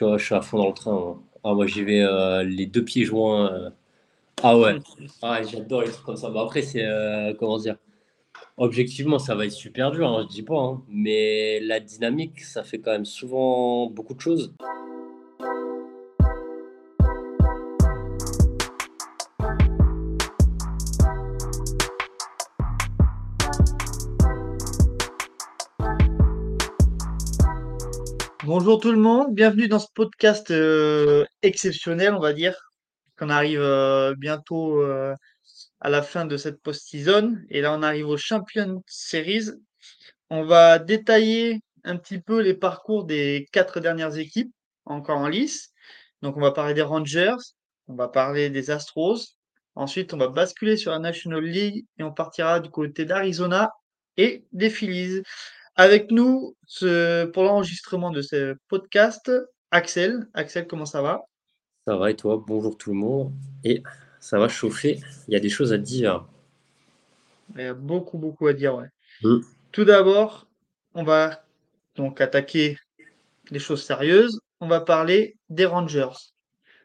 Je suis à fond dans le train. Moi, ah, moi j'y vais euh, les deux pieds joints. euh. Ah ouais, ah, j'adore les trucs comme ça. Bah, après, c'est euh, comment dire? Objectivement, ça va être super dur, hein, je dis pas. hein. Mais la dynamique, ça fait quand même souvent beaucoup de choses. Bonjour tout le monde, bienvenue dans ce podcast euh, exceptionnel, on va dire, qu'on arrive euh, bientôt euh, à la fin de cette post-season. Et là, on arrive au Champion Series. On va détailler un petit peu les parcours des quatre dernières équipes encore en lice. Donc, on va parler des Rangers, on va parler des Astros. Ensuite, on va basculer sur la National League et on partira du côté d'Arizona et des Phillies. Avec nous, ce- pour l'enregistrement de ce podcast, Axel. Axel, comment ça va? Ça va et toi? Bonjour tout le monde. Et ça va chauffer. Il y a des choses à dire. Il y a beaucoup, beaucoup à dire, ouais. Mm. Tout d'abord, on va donc attaquer les choses sérieuses. On va parler des Rangers.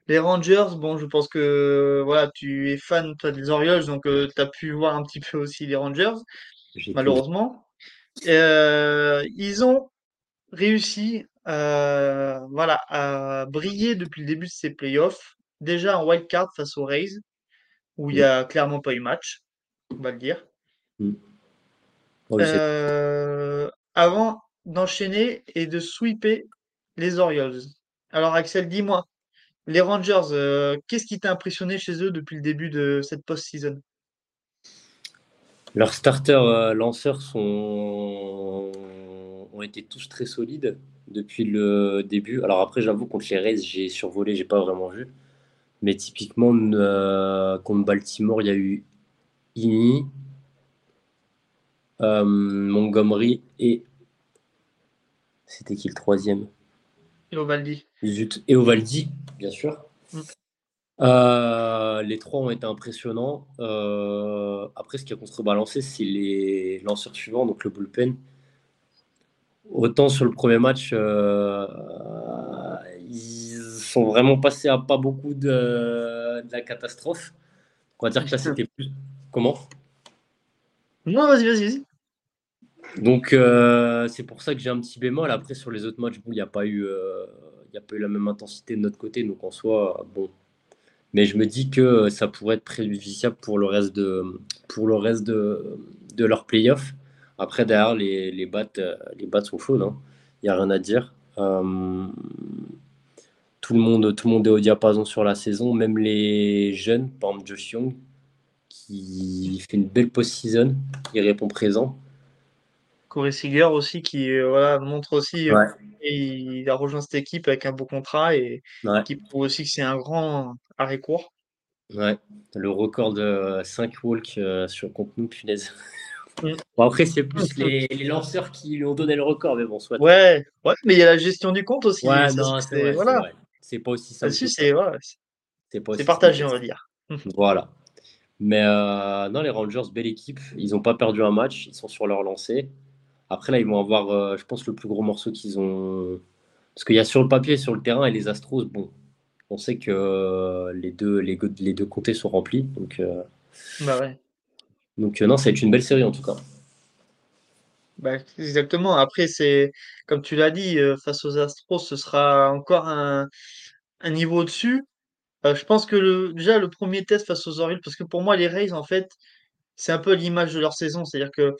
Les Rangers, bon, je pense que voilà, tu es fan toi des Orioles, donc tu as pu voir un petit peu aussi les Rangers, malheureusement. Euh, ils ont réussi euh, voilà, à briller depuis le début de ces playoffs. Déjà en wild card face aux Rays, où il n'y a clairement pas eu match, on va le dire. Oh, je sais- Euh, avant d'enchaîner et de sweeper les Orioles. Alors Axel, dis-moi, les Rangers, euh, qu'est-ce qui t'a impressionné chez eux depuis le début de cette post-season? Leurs starters euh, lanceurs sont... ont été tous très solides depuis le début. Alors après, j'avoue, contre les Rays, j'ai survolé, j'ai pas vraiment vu. Mais typiquement, euh, contre Baltimore, il y a eu Ini, euh, Montgomery et... C'était qui le troisième? Et Ovaldi. Zut. Et Ovaldi, bien sûr. Mm. Euh, les trois ont été impressionnants. Euh, après, ce qui a contrebalancé, c'est les lanceurs suivants, donc le bullpen. Autant sur le premier match, euh, ils sont vraiment passés à pas beaucoup de, de la catastrophe. On va dire que là, c'était plus. Comment? Non, vas-y, vas-y, vas-y. Donc, euh, c'est pour ça que j'ai un petit bémol. Après, sur les autres matchs, bon, il n'y a pas eu, euh, y a pas eu la même intensité de notre côté. Donc, en soi, bon. Mais je me dis que ça pourrait être préjudiciable pour le reste de, pour le reste de, de leur playoff. Après, derrière, les, les battes, euh, les battes sont chaudes. hein. Il n'y a rien à dire. Euh, tout, le monde, tout le monde est au diapason sur la saison. Même les jeunes, par exemple Josh Young, qui fait une belle post-season. Il répond présent. Corey Seager aussi qui euh, voilà, montre aussi Ouais. Et il a rejoint cette équipe avec un beau contrat et Ouais. qui prouve aussi que c'est un grand arrêt court. Ouais, le record de 5 walks euh, sur contre nous, punaise. Mm. Bon, après, c'est plus les, les lanceurs qui lui ont donné le record, mais bon, soit. Ouais, ouais, mais il y a la gestion du compte aussi. Ouais, c'est- voilà. pas aussi simple. C'est partagé, on va dire. ça. Voilà. Mais euh, non, les Rangers, belle équipe. Ils n'ont pas perdu un match. Ils sont sur leur lancée. Après, là, ils vont avoir, euh, je pense, le plus gros morceau qu'ils ont. Parce qu'il y a sur le papier, sur le terrain, et les Astros, bon, on sait que euh, les deux, les, deux comtés sont remplis. Donc, euh, Bah ouais. donc non, ça va être une belle série en tout cas. Bah, exactement. Après, c'est comme tu l'as dit, face aux Astros, ce sera encore un, un niveau au-dessus. Je pense que le, déjà le premier test face aux Orioles, parce que pour moi, les Rays, en fait, c'est un peu l'image de leur saison. C'est-à-dire que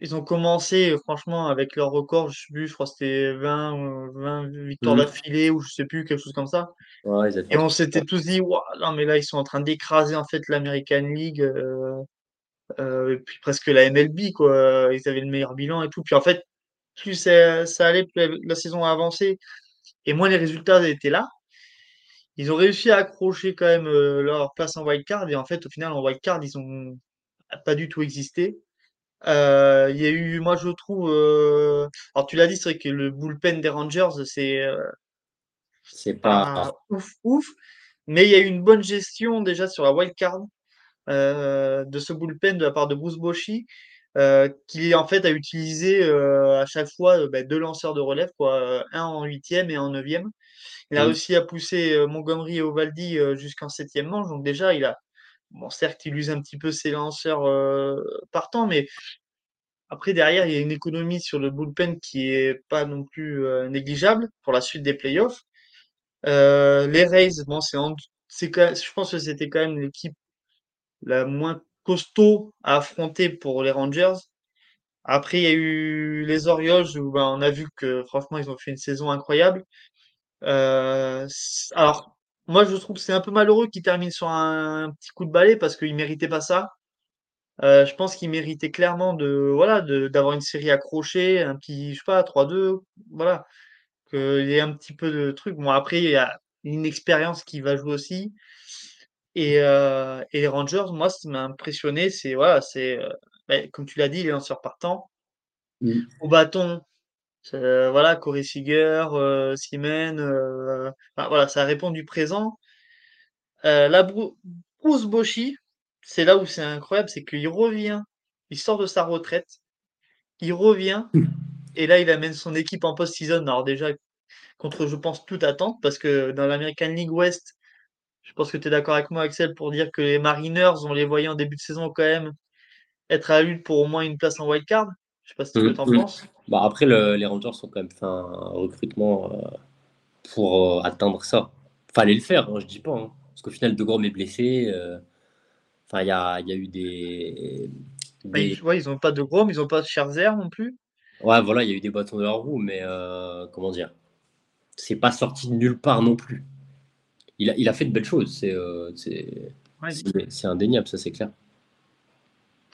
ils ont commencé, euh, franchement, avec leur record, je sais plus, je crois que c'était 20, euh, 20 victoires Mhm. d'affilée ou je sais plus, quelque chose comme ça. Ouais, Et on s'était tous dit, non, mais là, ils sont en train d'écraser en fait l'American League, euh, euh, et puis presque la MLB, quoi. Ils avaient le meilleur bilan et tout. Puis en fait, plus ça, ça allait, plus la, saison a avancé, et moins les résultats étaient là. Ils ont réussi à accrocher quand même leur place en wild card, et en fait, au final, en wild card, ils ont pas du tout existé. Euh, Il y a eu, moi je trouve, euh, alors tu l'as dit, c'est vrai que le bullpen des Rangers, c'est euh, C'est pas. ouf ouf, mais il y a eu une bonne gestion déjà sur la wild card de ce bullpen de la part de Bruce Bochy. qui en fait a utilisé à chaque fois bah, deux lanceurs de relève, quoi, un en huitième et en neuvième. Il a Mm. réussi à pousser Montgomery et Ovaldi jusqu'en septième manche, donc déjà il a, bon certes il use un petit peu ses lanceurs euh, partants, mais après derrière il y a une économie sur le bullpen qui est pas non plus euh, négligeable pour la suite des playoffs. Euh, les Rays, bon c'est c'est je pense que c'était quand même l'équipe la moins costaud à affronter pour les Rangers. Après, il y a eu les Orioles où ben, on a vu que franchement, ils ont fait une saison incroyable. Euh, alors, moi, je trouve que c'est un peu malheureux qu'ils terminent sur un, petit coup de balai parce qu'ils méritaient pas ça. Euh, je pense qu'ils méritaient clairement de, voilà, d'avoir une série accrochée, un petit, je sais pas, 3-2, voilà, qu'il y ait un petit peu de truc. Bon, après, il y a une expérience qui va jouer aussi. Et, euh, et les Rangers, moi, ce qui m'a impressionné, c'est, voilà, c'est, euh, ben, comme tu l'as dit, les lanceurs partants. Mm. Au bâton, Heu, voilà, Corey Seager, heu, enfin voilà, ça répond du présent. Là, Brou Bruce Bochy, c'est là où c'est incroyable, c'est qu'il revient, il sort de sa retraite, il revient et là, il amène son équipe en post-season. Alors déjà, contre, je pense, toute attente, parce que dans l'American League West, je pense que tu es d'accord avec moi, Axel, pour dire que les Mariners, on les voyait en début de saison quand même être à la lutte pour au moins une place en wild card. Je sais pas ce que Mm. tu en Mm. penses? Bah, après, le- les Rangers ont quand même fait un recrutement euh, pour euh, atteindre ça. Fallait le faire, hein, je dis pas. hein. Parce qu'au final, De Grom est blessé. euh, Enfin, il y a, y a eu des, Bah, des... ouais, ils ont pas de Grom, ils ont pas de Scherzer non plus. Ouais, voilà, il y a eu des bâtons de la roue, mais comment dire C'est pas sorti de nulle part non plus. Il a, il a fait de belles choses, Ouais, c'est indéniable, ça c'est clair.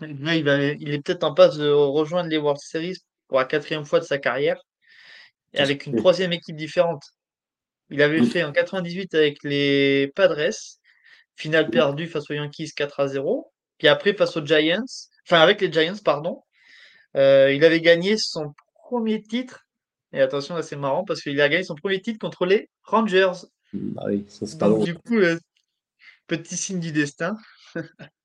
Là, il va, il est peut-être en passe de rejoindre les World Series pour la quatrième fois de sa carrière et avec une troisième équipe différente. Il avait fait en 98 avec les Padres, finale perdue face aux Yankees 4 à 0. Puis après face aux Giants, enfin avec les Giants, pardon, euh, il avait gagné son premier titre. Et attention, là c'est marrant parce qu'il a gagné son premier titre contre les Rangers. Bah oui, ça c'est pas Donc drôle. du coup, euh, petit signe du destin.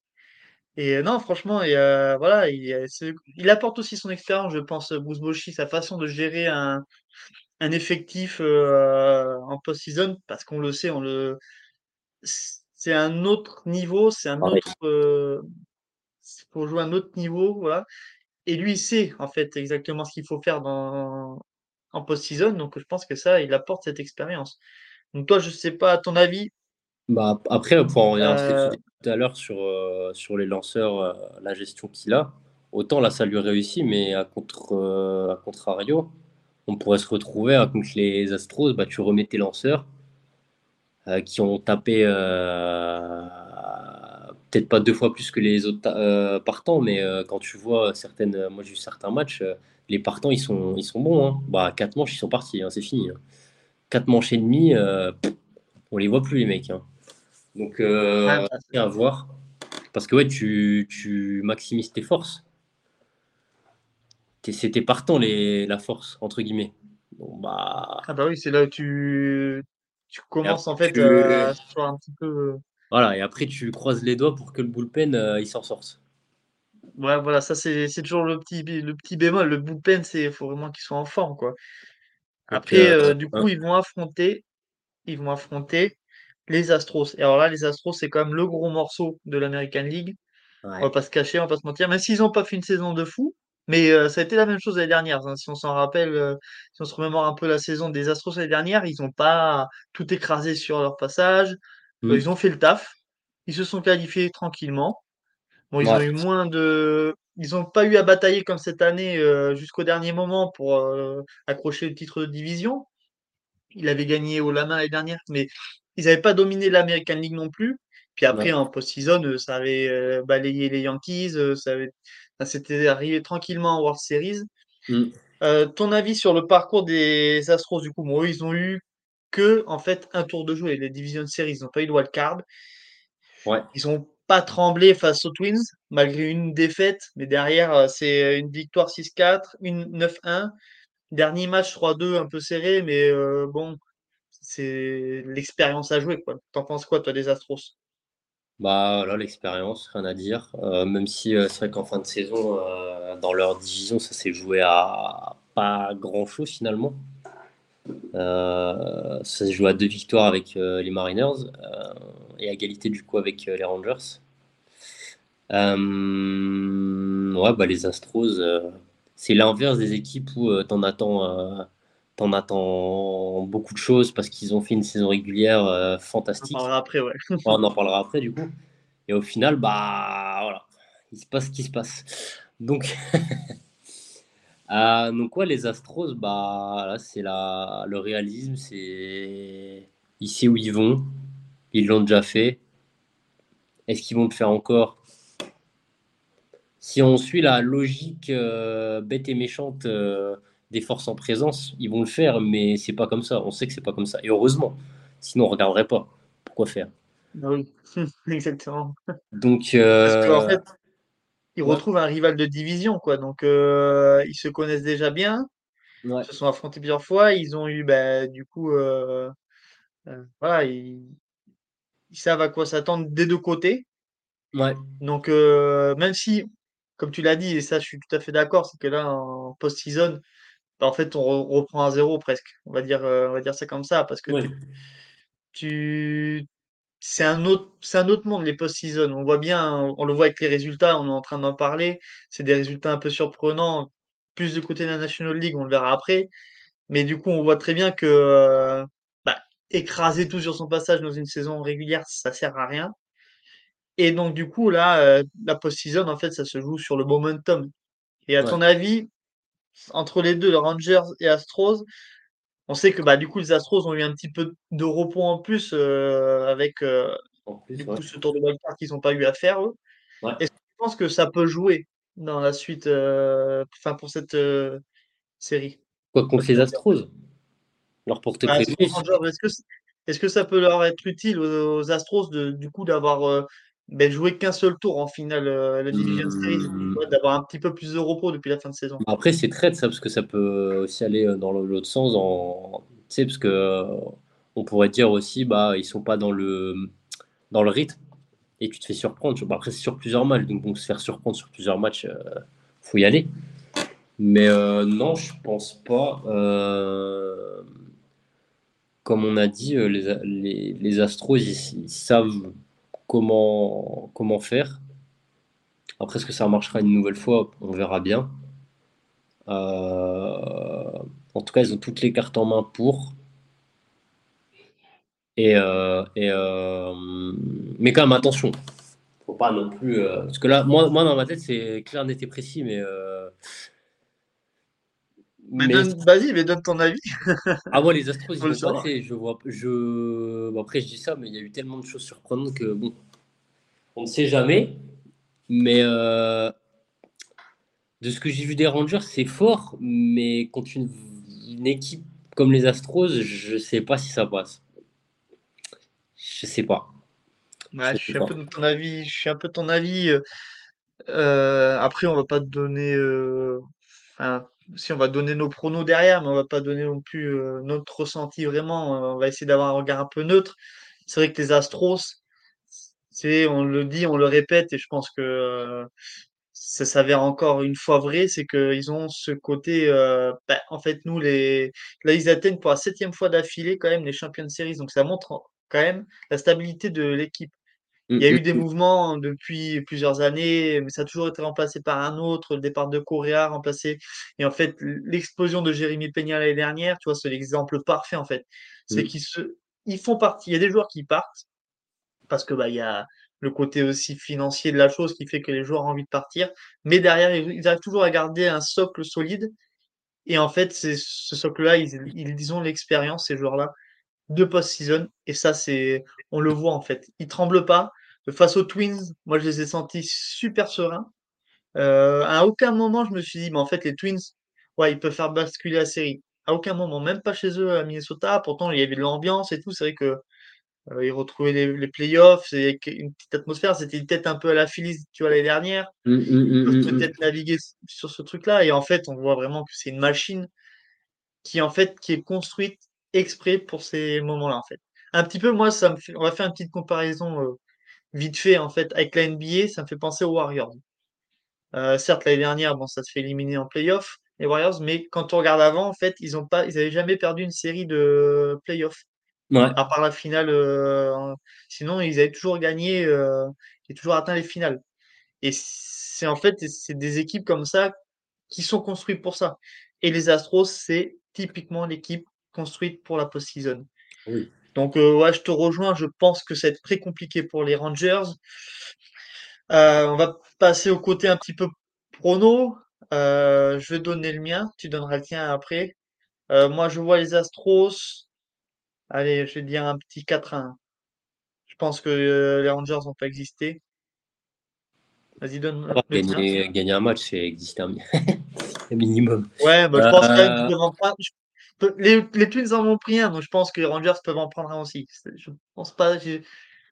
Et euh, non, franchement, et, euh, voilà, il, euh, il apporte aussi son expérience, je pense, Bruce Bochy, sa façon de gérer un, un effectif euh, en post-season, parce qu'on le sait, on le, c'est un autre niveau, c'est un Pareil. autre, euh, faut jouer un autre niveau, voilà. Et lui, il sait en fait exactement ce qu'il faut faire dans, en post-season, donc je pense que ça, il apporte cette expérience. Donc toi, je sais pas, à ton avis, Bah, après, pour en revenir à ce que tu disais tout à l'heure sur, euh, sur les lanceurs, euh, la gestion qu'il a, autant là ça lui réussit, mais à, euh, contrario, on pourrait se retrouver à, contre les Astros, bah, tu remets tes lanceurs qui ont tapé peut-être pas deux fois plus que les autres partants, mais quand tu vois certaines, moi j'ai vu certains matchs, les partants ils sont, ils sont bons. Hein. Bah, quatre manches ils sont partis, hein, c'est fini. hein. Quatre manches et demie, on les voit plus les mecs. hein. Donc ah, euh, bah, à voir. Parce que ouais, tu, tu maximises tes forces. C'était partant les, la force, entre guillemets. Bon, bah, ah bah oui, c'est là où tu, tu commences après, en fait tu, à, à se faire un petit peu. voilà, et après, tu croises les doigts pour que le bullpen euh, il s'en sorte. Ouais, voilà, ça c'est toujours le petit le petit bémol. Le bullpen, c'est faut vraiment qu'ils soient en forme, quoi. Après, euh, euh, du coup, ils vont affronter, ils vont affronter les Astros. Et alors là, les Astros, c'est quand même le gros morceau de l'American League. On va ouais. pas se cacher, on va pas se mentir. Même s'ils n'ont pas fait une saison de fou, mais euh, ça a été la même chose l'année dernière. hein. Si on s'en rappelle, euh, si on se remémore un peu la saison des Astros l'année dernière, ils n'ont pas tout écrasé sur leur passage. Euh, Hmm. ils ont fait le taf. Ils se sont qualifiés tranquillement. Bon, ils ont Ouais. eu moins de. Ils n'ont pas eu à batailler comme cette année jusqu'au dernier moment pour accrocher le titre de division. Il avait gagné au Lama l'année dernière, mais ils n'avaient pas dominé l'American League non plus. Puis après, Ouais. en post-season, euh, ça avait euh, balayé les Yankees, euh, ça avait... ça s'était arrivé tranquillement en World Series. Euh, ton avis sur le parcours des Astros, du coup, bon, eux, ils ont eu que en fait un tour de jeu et les Division Series, ils n'ont pas eu de wild card. Ouais. Ils ont pas tremblé face aux Twins, malgré une défaite, mais derrière, c'est une victoire 6-4, une 9-1. Dernier match 3-2, un peu serré, mais euh, bon, c'est l'expérience à jouer, quoi. T'en penses quoi, toi, des Astros? Bah là, l'expérience, rien à dire. Euh, même si euh, c'est vrai qu'en fin de saison, euh, dans leur division, ça s'est joué à pas grand-chose finalement. Euh, ça s'est joué à deux victoires avec les Mariners et à égalité du coup avec les Rangers. Ouais, bah les Astros, c'est l'inverse des équipes où t'en attends, t'en attends beaucoup de choses parce qu'ils ont fait une saison régulière euh, On en fantastique. parlera après, ouais. On en parlera après du coup. Et au final, bah voilà, il se passe ce qui se passe. Donc, euh, donc ouais, les Astros, bah là, c'est la, le réalisme, c'est ici où ils vont. Ils l'ont déjà fait. Est-ce qu'ils vont le faire encore? Si on suit la logique euh, bête et méchante des forces en présence, ils vont le faire, mais c'est pas comme ça. On sait que c'est pas comme ça. Et heureusement, sinon on regarderait pas. Pourquoi faire? Ah oui, exactement. Donc, Parce qu'en euh, fait, ils ouais, retrouvent un rival de division, quoi. Donc, euh, ils se connaissent déjà bien, ouais, ils se sont affrontés plusieurs fois, ils ont eu, bah, du coup, euh, euh, voilà, ils, ils savent à quoi s'attendre des deux côtés. ouais, Donc, euh, même si, comme tu l'as dit, et ça, je suis tout à fait d'accord, c'est que là, en post-season, bah, en fait, on re- reprend à zéro presque. On va dire, euh, on va dire ça comme ça, parce que ouais, tu, tu, c'est un autre, c'est un autre monde, les post-season. On voit bien, on, on le voit avec les résultats, on est en train d'en parler. C'est des résultats un peu surprenants, plus du côté de la National League, on le verra après. Mais du coup, on voit très bien que, euh, bah, écraser tout sur son passage dans une saison régulière, ça sert à rien. Et donc, du coup, là, euh, la post-season, en fait, ça se joue sur le momentum. Et à ouais. ton avis, entre les deux, les Rangers et Astros, on sait que bah, du coup, les Astros ont eu un petit peu de repos en plus euh, avec euh, En plus, du ouais. coup ce tour de wildcard qu'ils n'ont pas eu à faire, eux. Ouais. Est-ce que tu penses que ça peut jouer dans la suite, euh, pour cette euh, série? Quoi contre les Astros, leur porter Bah, est-ce que, ça peut leur être utile aux, aux Astros de, du coup d'avoir ben, joué qu'un seul tour en finale euh, la Division Series, Hum, vois, d'avoir un petit peu plus de repos depuis la fin de saison? Après, c'est traite ça, parce que ça peut aussi aller euh, dans l'autre sens. En... Tu sais, parce que euh, on pourrait dire aussi, bah, ils sont pas dans le, dans le rythme et tu te fais surprendre. Bah, après, c'est sur plusieurs matchs, donc bon, se faire surprendre sur plusieurs matchs, euh, faut y aller. Mais non, je pense pas. Comme on a dit, les, les, les Astros, ils, ils savent comment, comment faire. Après, est-ce que ça marchera une nouvelle fois? On verra bien. Euh, en tout cas, ils ont toutes les cartes en main pour. Et, euh, et, euh, mais quand même, attention. Faut pas non plus. parce que là, moi, moi, dans ma tête, c'est clair, net et précis. Mais, Mais vas-y, mais donne ton avis, ah, moi, les Astros, ils vont savoir. passer. Je vois, je... bon, après, je dis ça, mais il y a eu tellement de choses surprenantes que bon, on ne sait jamais. Mais euh, de ce que j'ai vu des Rangers, c'est fort. Mais contre une, une équipe comme les Astros, je sais pas si ça passe. Je sais pas. Ouais, Je suis un pas. peu de ton avis, je suis un peu de ton avis. euh, euh, après, on va pas te donner, euh, enfin, si on va donner nos pronos derrière, mais on va pas donner non plus euh, notre ressenti vraiment. euh, On va essayer d'avoir un regard un peu neutre. C'est vrai que les Astros, c'est, on le dit, on le répète, et je pense que euh, ça s'avère encore une fois vrai, c'est qu'ils ont ce côté, bah, en fait, nous, les, là, ils atteignent pour la septième fois d'affilée quand même les Champions Series, donc ça montre quand même la stabilité de l'équipe. Il Mm, y a mm, eu des mm. mouvements depuis plusieurs années, mais ça a toujours été remplacé par un autre. Le départ de Correa remplacé. Et en fait, l'explosion de Jérémy Peña l'année dernière, tu vois, c'est l'exemple parfait, en fait. C'est qu'ils se, ils font partie. Il y a des joueurs qui partent parce que, bah, il y a le côté aussi financier de la chose qui fait que les joueurs ont envie de partir. Mais derrière, ils, ils arrivent toujours à garder un socle solide. Et en fait, c'est ce socle-là, ils, ils ont l'expérience, ces joueurs-là de post-season. Et ça, c'est, on le voit en fait. Ils tremblent pas. Face aux Twins, moi, je les ai sentis super sereins. Euh, à aucun moment, je me suis dit, mais en fait, les Twins, ouais, ils peuvent faire basculer la série. À aucun moment, même pas chez eux à Minnesota. Pourtant, il y avait de l'ambiance et tout. C'est vrai que euh, ils retrouvaient les, les playoffs, c'est une petite atmosphère. C'était peut-être un peu à la Phillies, tu vois, l'année dernière. Mm, mm, Ils peuvent mm, mm, peut-être naviguer sur ce truc-là. Et en fait, on voit vraiment que c'est une machine qui en fait qui est construite exprès pour ces moments-là en fait. Un petit peu moi ça me fait on va faire une petite comparaison euh, vite fait, en fait, avec la NBA, ça me fait penser aux Warriors. Euh, certes, l'année dernière, bon, ça se fait éliminer en playoff, les Warriors, mais quand on regarde avant, en fait, ils ont pas, ils avaient jamais perdu une série de playoffs, Ouais, à part la finale. euh, sinon, ils avaient toujours gagné euh, et toujours atteint les finales. Et c'est en fait, c'est des équipes comme ça qui sont construites pour ça. Et les Astros, c'est typiquement l'équipe construite pour la post-season. oui. Donc, euh, ouais, je te rejoins. Je pense que ça va être très compliqué pour les Rangers. Euh, on va passer au côté un petit peu prono. Euh, je vais donner le mien. Tu donneras le tien après. Moi, je vois les Astros. Allez, je vais dire un petit 4-1. Je pense que les Rangers vont pas exister. Vas-y, donne Ah. Gagner, gagner un match, c'est exister un, mi- un minimum. Ouais, bah, je pense quand même qu'ils Euh, Les, les Twins en ont pris un, donc je pense que les Rangers peuvent en prendre un aussi. Je pense pas. j'ai-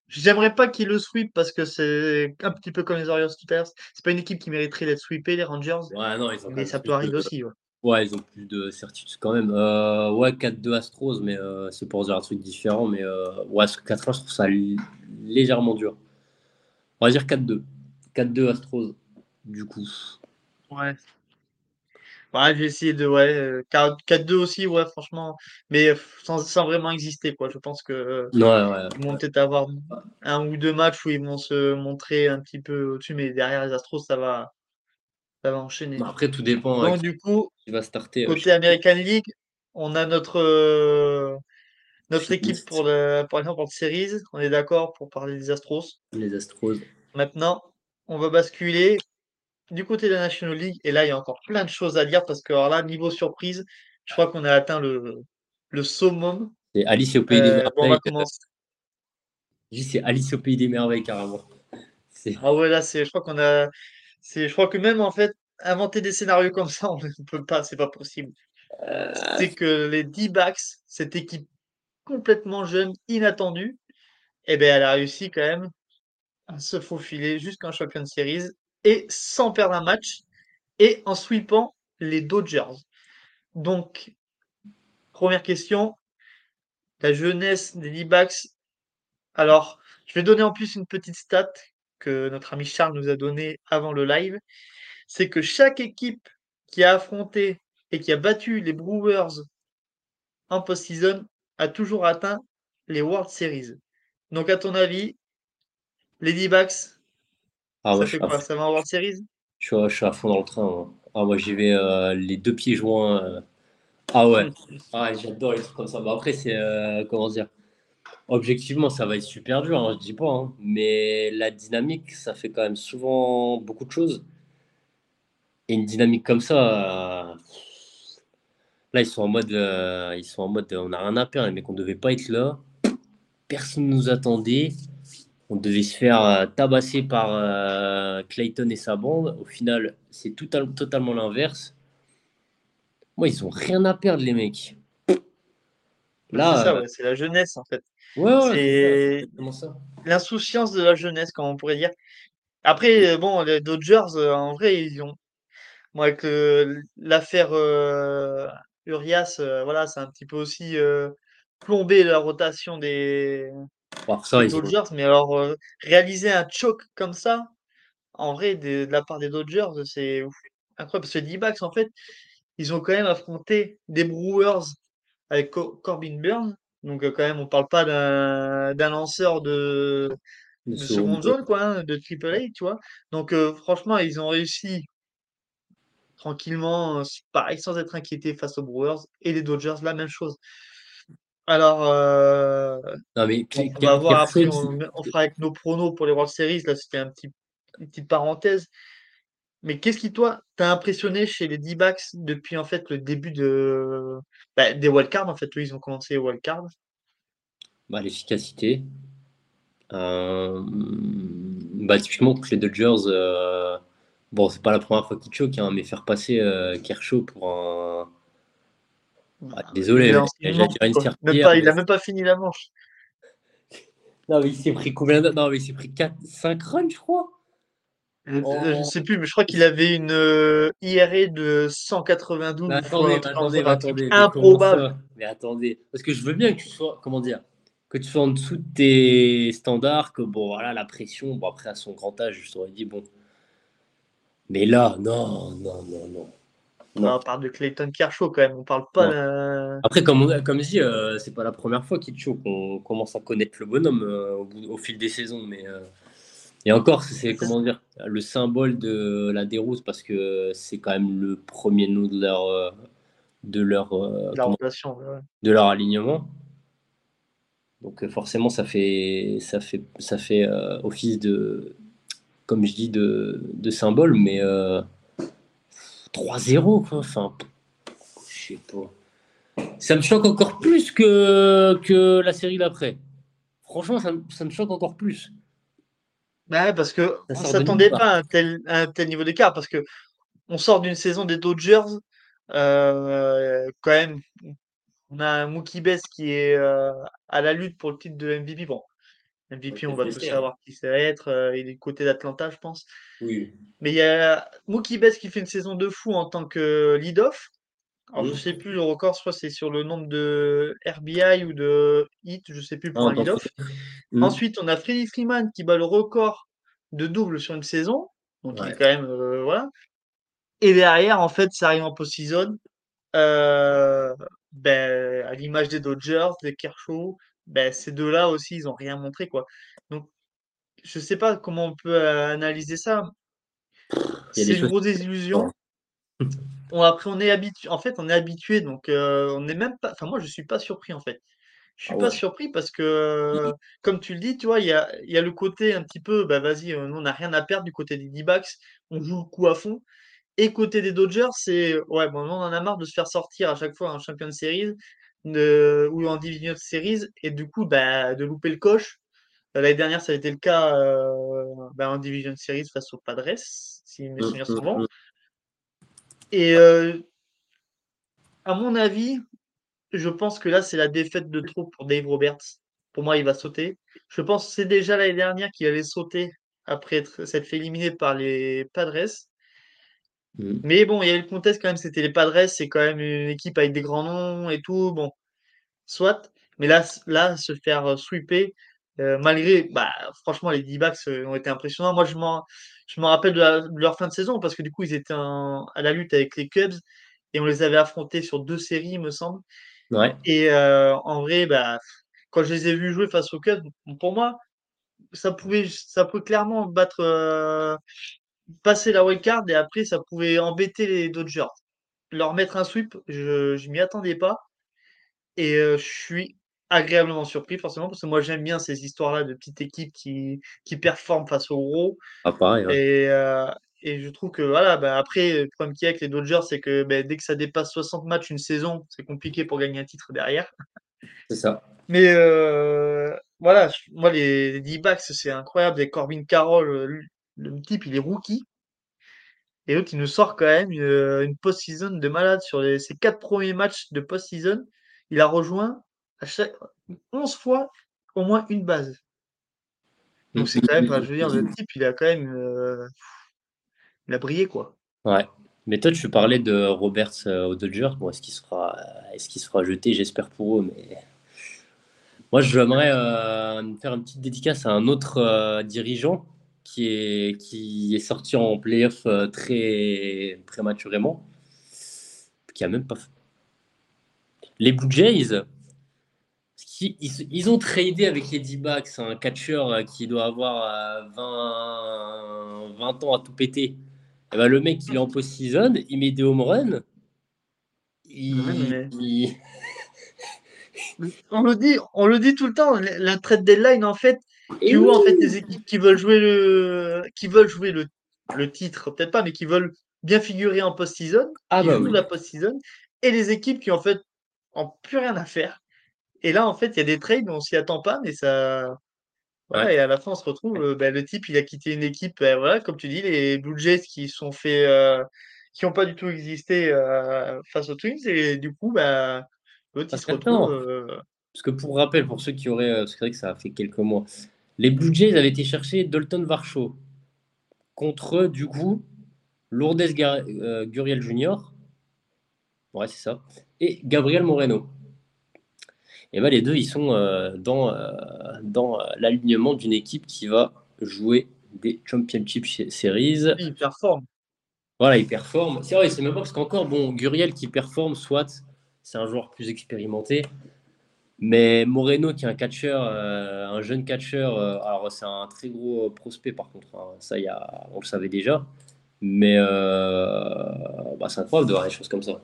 J'aimerais pas qu'ils le sweep parce que c'est un petit peu comme les Orioles tout à l'heure. C'est pas une équipe qui mériterait d'être sweepée, les Rangers, ouais, non, ils ont mais ça peut de, arriver aussi. Ouais. ouais, ils ont plus de certitude quand même. Euh, ouais, 4-2 Astros, mais euh, c'est pour dire un truc différent. Mais euh, ouais, 4-1, je trouve ça légèrement dur. On va dire 4-2. 4-2 Astros, du coup. Ouais. Ouais, j'ai essayé de ouais, euh, 4 4-2 aussi, ouais, franchement, mais euh, sans, sans vraiment exister, quoi. Je pense que euh, Ouais, ouais. ils vont peut-être avoir un ou deux matchs où ils vont se montrer un petit peu au-dessus, mais derrière les Astros, ça va, ça va enchaîner. Après, tout dépend euh, Donc du coup, qui va starter. euh, côté American League, on a notre euh, notre équipe pour le par exemple en series, on est d'accord pour parler des Astros. les Astros. Maintenant, on va basculer du côté de la National League, et là, il y a encore plein de choses à dire parce que alors là, niveau surprise, je crois qu'on a atteint le, le summum. C'est Alice au pays des Euh, bon, on va merveilles. commencer. C'est Alice au pays des merveilles, carrément. Ah ouais, là, je crois qu'on a, je crois que même en fait, inventer des scénarios comme ça, on ne peut pas, c'est pas possible. C'est que les D-backs, cette équipe complètement jeune, inattendue, eh ben, elle a réussi quand même à se faufiler jusqu'en Champions Series sans perdre un match et en sweepant les Dodgers. Donc, première question, la jeunesse des D-backs. Alors, je vais donner en plus une petite stat que notre ami Charles nous a donnée avant le live. C'est que chaque équipe qui a affronté et qui a battu les Brewers en post-season a toujours atteint les World Series. Donc, à ton avis, les D-backs, Ah, ça fait quoi? Ça va en World Series? je suis à- je suis à fond dans le train. moi. Ah, moi, j'y vais euh, les deux pieds joints. euh. Ah ouais. Ah, j'adore les trucs comme ça. Bah, après, c'est. euh, comment dire? Objectivement, ça va être super dur, hein, je dis pas. hein. Mais la dynamique, ça fait quand même souvent beaucoup de choses. Et une dynamique comme ça, euh, là, ils sont en mode. ils sont en mode. On n'a rien à perdre, les mecs, on devait pas être là. Personne ne nous attendait. On devait se faire euh, tabasser par euh, Clayton et sa bande. Au final, c'est totalement l'inverse. Moi, ils ont rien à perdre, les mecs. C'est Là, ça, euh, ouais, c'est la jeunesse en fait. ouais, ouais, c'est c'est C'est l'insouciance de la jeunesse, comme on pourrait dire. Après, euh, bon, les Dodgers, en vrai, ils ont, moi, avec euh, l'affaire Urias, voilà, c'est un petit peu aussi plombé la rotation des, Ça, ont. Dodgers. Mais alors, euh, réaliser un choke comme ça, en vrai, de la part des Dodgers, c'est incroyable. Parce que les D-backs, en fait, ils ont quand même affronté des Brewers avec Co- Corbin Burns. Donc, euh, quand même, on parle pas d'un lanceur de, de de seconde zone, quoi, hein, de triple A, tu vois. Donc, euh, franchement, ils ont réussi tranquillement, pareil, sans être inquiétés face aux Brewers. Et les Dodgers, la même chose. Alors, euh, Non, mais on va voir après, on fera avec nos pronos pour les World Series. Là, c'était un petit, une petite parenthèse. Mais qu'est-ce qui, toi, t'a impressionné chez les D-backs depuis, en fait, le début de, bah, des wildcards? En fait, eux, ils ont commencé les wildcards. bah, l'efficacité. Euh, bah, typiquement, contre les Dodgers, euh, bon, c'est pas la première fois qu'ils choquent, hein, mais faire passer euh, Kershaw pour un. Ah, désolé, Il mais dire une pas, il a même pas fini la manche. Non, mais il s'est pris combien de... Non, mais il s'est pris 4, 5 runs, je crois. Euh, Oh. Je sais plus, mais je crois qu'il avait une euh, IRA de 192 Mais ou attendez, mais attendez, mais improbable. Mais attendez. Parce que je veux bien que tu sois. Comment dire que tu sois en dessous de tes standards, que bon, voilà, la pression, bon, après à son grand âge, je t'aurais dit, bon. Mais là, non, non, non, non. On parle de Clayton Kershaw quand même, on parle pas de... Après, comme, on, comme je dis, euh, c'est pas la première fois qu'il qu'on commence à connaître le bonhomme euh, au, fil des saisons, mais euh, et encore, c'est comment dire le symbole de la déroute parce que c'est quand même le premier nom de leur de leur de leur alignement. Donc forcément, ça fait ça fait ça fait office de comme je dis de, de symbole, mais 3-0, quoi. Enfin, je sais pas. Ça me choque encore plus que, que la série d'après. Franchement, ça, ça, me choque encore plus. Bah parce que on s'attendait pas à un tel, un tel niveau d'écart, parce que on sort d'une saison des Dodgers, euh, quand même, on a un Mookie Betts qui est euh, à la lutte pour le titre de MVP. Bon, MVP, on va tous savoir qui ça va être. Euh, il est côté d'Atlanta, je pense. Oui. Mais il y a Mookie Betts qui fait une saison de fou en tant que lead-off. Alors, je sais plus le record, crois c'est sur le nombre de RBI ou de hits, je sais plus pour un lead-off. Ensuite, on a Freddie Freeman qui bat le record de double sur une saison. Donc, il est quand même, euh, voilà. Et derrière, en fait, ça arrive en post-season. Euh, ben, à l'image des Dodgers, des Kershaw, ben, ces deux-là aussi, ils ont rien montré, quoi. Donc, je sais pas comment on peut euh, analyser ça. C'est une grosse désillusion. On, après, on est habitué. En fait, on est habitué, donc euh, on n'est même pas. Enfin, moi, je suis pas surpris en fait. Je suis ah pas surpris parce que, comme tu le dis, tu vois, il y a, y a le côté un petit peu, bah vas-y, euh, nous on n'a rien à perdre du côté des D-backs, on joue le coup à fond. Et côté des Dodgers, c'est ouais, bon, on en a marre de se faire sortir à chaque fois un champion de série de, ou en division de series et du coup, bah, de louper le coche. L'année dernière, ça a été le cas euh, bah, en division de series face aux Padres, si mes mmh, souvenirs sont mmh, bons. Mmh. Et euh, à mon avis, je pense que là, c'est la défaite de trop pour Dave Roberts. Pour moi, il va sauter. Je pense que c'est déjà l'année dernière qu'il allait sauter après s'être fait éliminer par les Padres. Mm. Mais bon, il y a eu le contexte quand même, c'était les Padres, c'est quand même une équipe avec des grands noms et tout. Bon, soit. Mais là, là se faire euh, sweeper, euh, malgré, bah, franchement, les D-backs ont été impressionnants. Moi, je m'en, je me rappelle de, leur fin de saison parce que du coup, ils étaient à la lutte avec les Cubs et on les avait affrontés sur deux séries, il me semble. Et euh, en vrai, bah, quand je les ai vus jouer face aux Cubs, pour moi, ça pouvait, ça peut clairement battre, euh, passer la card et après, ça pouvait embêter les Dodgers. Leur mettre un sweep, je, je m'y attendais pas. Et euh, je suis agréablement surpris, forcément, parce que moi, j'aime bien ces histoires-là de petites équipes qui, qui performent face aux gros. Ah, pareil. Et, et je trouve que voilà, bah, après, le problème qu'il y a avec les Dodgers, c'est que bah, dès que ça dépasse 60 matchs une saison, c'est compliqué pour gagner un titre derrière. C'est ça. Mais euh, voilà, moi, les, D-backs, c'est incroyable. Et Corbin Carroll, le, type, il est rookie. Et l'autre, il nous sort quand même une, post-season de malade sur les, ses quatre premiers matchs de post-season. Il a rejoint à chaque 11 fois au moins une base. Donc c'est quand même, je veux dire, le type, il a quand même. Euh, il a brillé, quoi. Ouais. Mais toi, tu parlais de Roberts euh, aux Dodgers. Bon, est-ce qu'il sera, est-ce qu'il sera jeté? J'espère pour eux, mais moi, j'aimerais euh, faire une petite dédicace à un autre euh, dirigeant qui est, qui est sorti en playoff très prématurément, qui a même pas fait. Les Blue Jays, ils, ont tradé avec les D-backs un catcher qui doit avoir 20, 20 ans à tout péter eh ben, le mec, il est en post-season, il met des home runs. on, le dit, on le dit tout le temps, la trade deadline, en fait, tu vois en fait des équipes qui veulent jouer le, qui veulent jouer le, le titre, peut-être pas, mais qui veulent bien figurer en post-season, ah bah la post-season, et les équipes qui en fait ont plus rien à faire. Et là, en fait, il y a des trades, on s'y attend pas, mais ça, Ouais, et à la fin, on se retrouve, euh, bah, le type, il a quitté une équipe, bah, voilà, comme tu dis, les Blue Jays qui sont fait, euh, qui n'ont pas du tout existé euh, face aux Twins, et du coup, bah, l'autre, il se retrouve. Parce que pour rappel, pour ceux qui auraient, c'est vrai que ça a fait quelques mois, les Blue Jays avaient été chercher Dalton Varsho contre, du coup, Lourdes Guriel Jr. Ouais, c'est ça. Et Gabriel Moreno. Et ben les deux, ils sont dans, dans l'alignement d'une équipe qui va jouer des Championship Series. Ils performent. Voilà, ils performent. C'est vrai, c'est même pas parce qu'encore, bon, Guriel qui performe, soit c'est un joueur plus expérimenté. Mais Moreno, qui est un catcheur, euh, un jeune catcheur, euh, alors c'est un très gros prospect par contre, hein. ça y a, on le savait déjà. Mais euh, bah, c'est incroyable de voir des choses comme ça.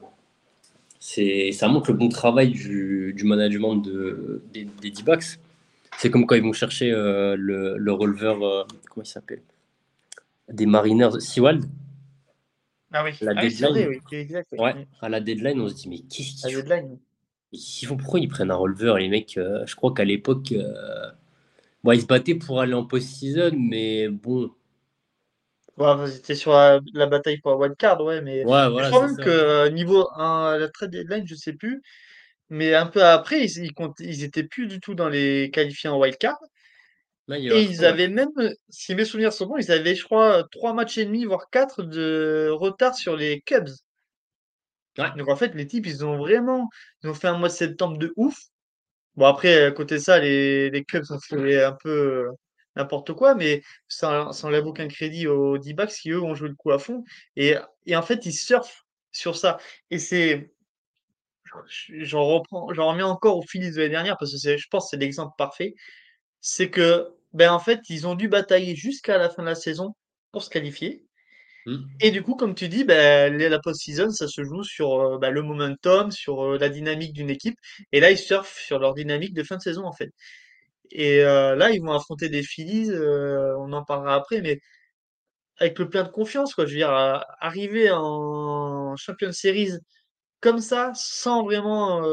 Ça montre le bon travail du, du management de, des, des D-backs. C'est comme quand ils vont chercher le, le releveur, comment il s'appelle? Des Mariners, Seawald. Ah oui, la ah deadline. oui, oui, exact. Ouais, à la deadline, on se dit, mais qu'est-ce deadline. Ils font pourquoi ils prennent un releveur Les mecs, euh, je crois qu'à l'époque, euh, bon, ils se battaient pour aller en post-season, mais bon. Ouais, c'était sur la, la bataille pour la wildcard, ouais, mais Ouais, je crois même ça. que euh, niveau un, la trade deadline, je sais plus, mais un peu après, ils, ils, comptent- ils étaient plus du tout dans les qualifiés en wildcard. Là, il y a Et ils avaient même, si mes souvenirs sont bons, ils avaient, je crois, trois matchs et demi, voire quatre de retard sur les Cubs. Ouais. Donc en fait, les types, ils ont vraiment, ils ont fait un mois de septembre de ouf. Bon après, à côté de ça, les, les Cubs ont fait un peu euh, n'importe quoi, mais ça, ça enlève aucun crédit aux D-backs qui eux ont joué le coup à fond. Et, et en fait, ils surfent sur ça. Et c'est, j'en reprends, j'en remets encore aux Phillies de l'année dernière parce que je pense que c'est l'exemple parfait. C'est que, ben en fait, ils ont dû batailler jusqu'à la fin de la saison pour se qualifier. Hmm. Et du coup, comme tu dis, les- la post-season, ça se joue sur euh, ben, le momentum, sur euh, la dynamique d'une équipe. Et là, ils surfent sur leur dynamique de fin de saison, en fait. Et euh, là, ils vont affronter des Phillies, euh, on en parlera après, mais avec le plein de confiance, quoi. Je veux dire, euh, arriver en Champions Series comme ça, sans vraiment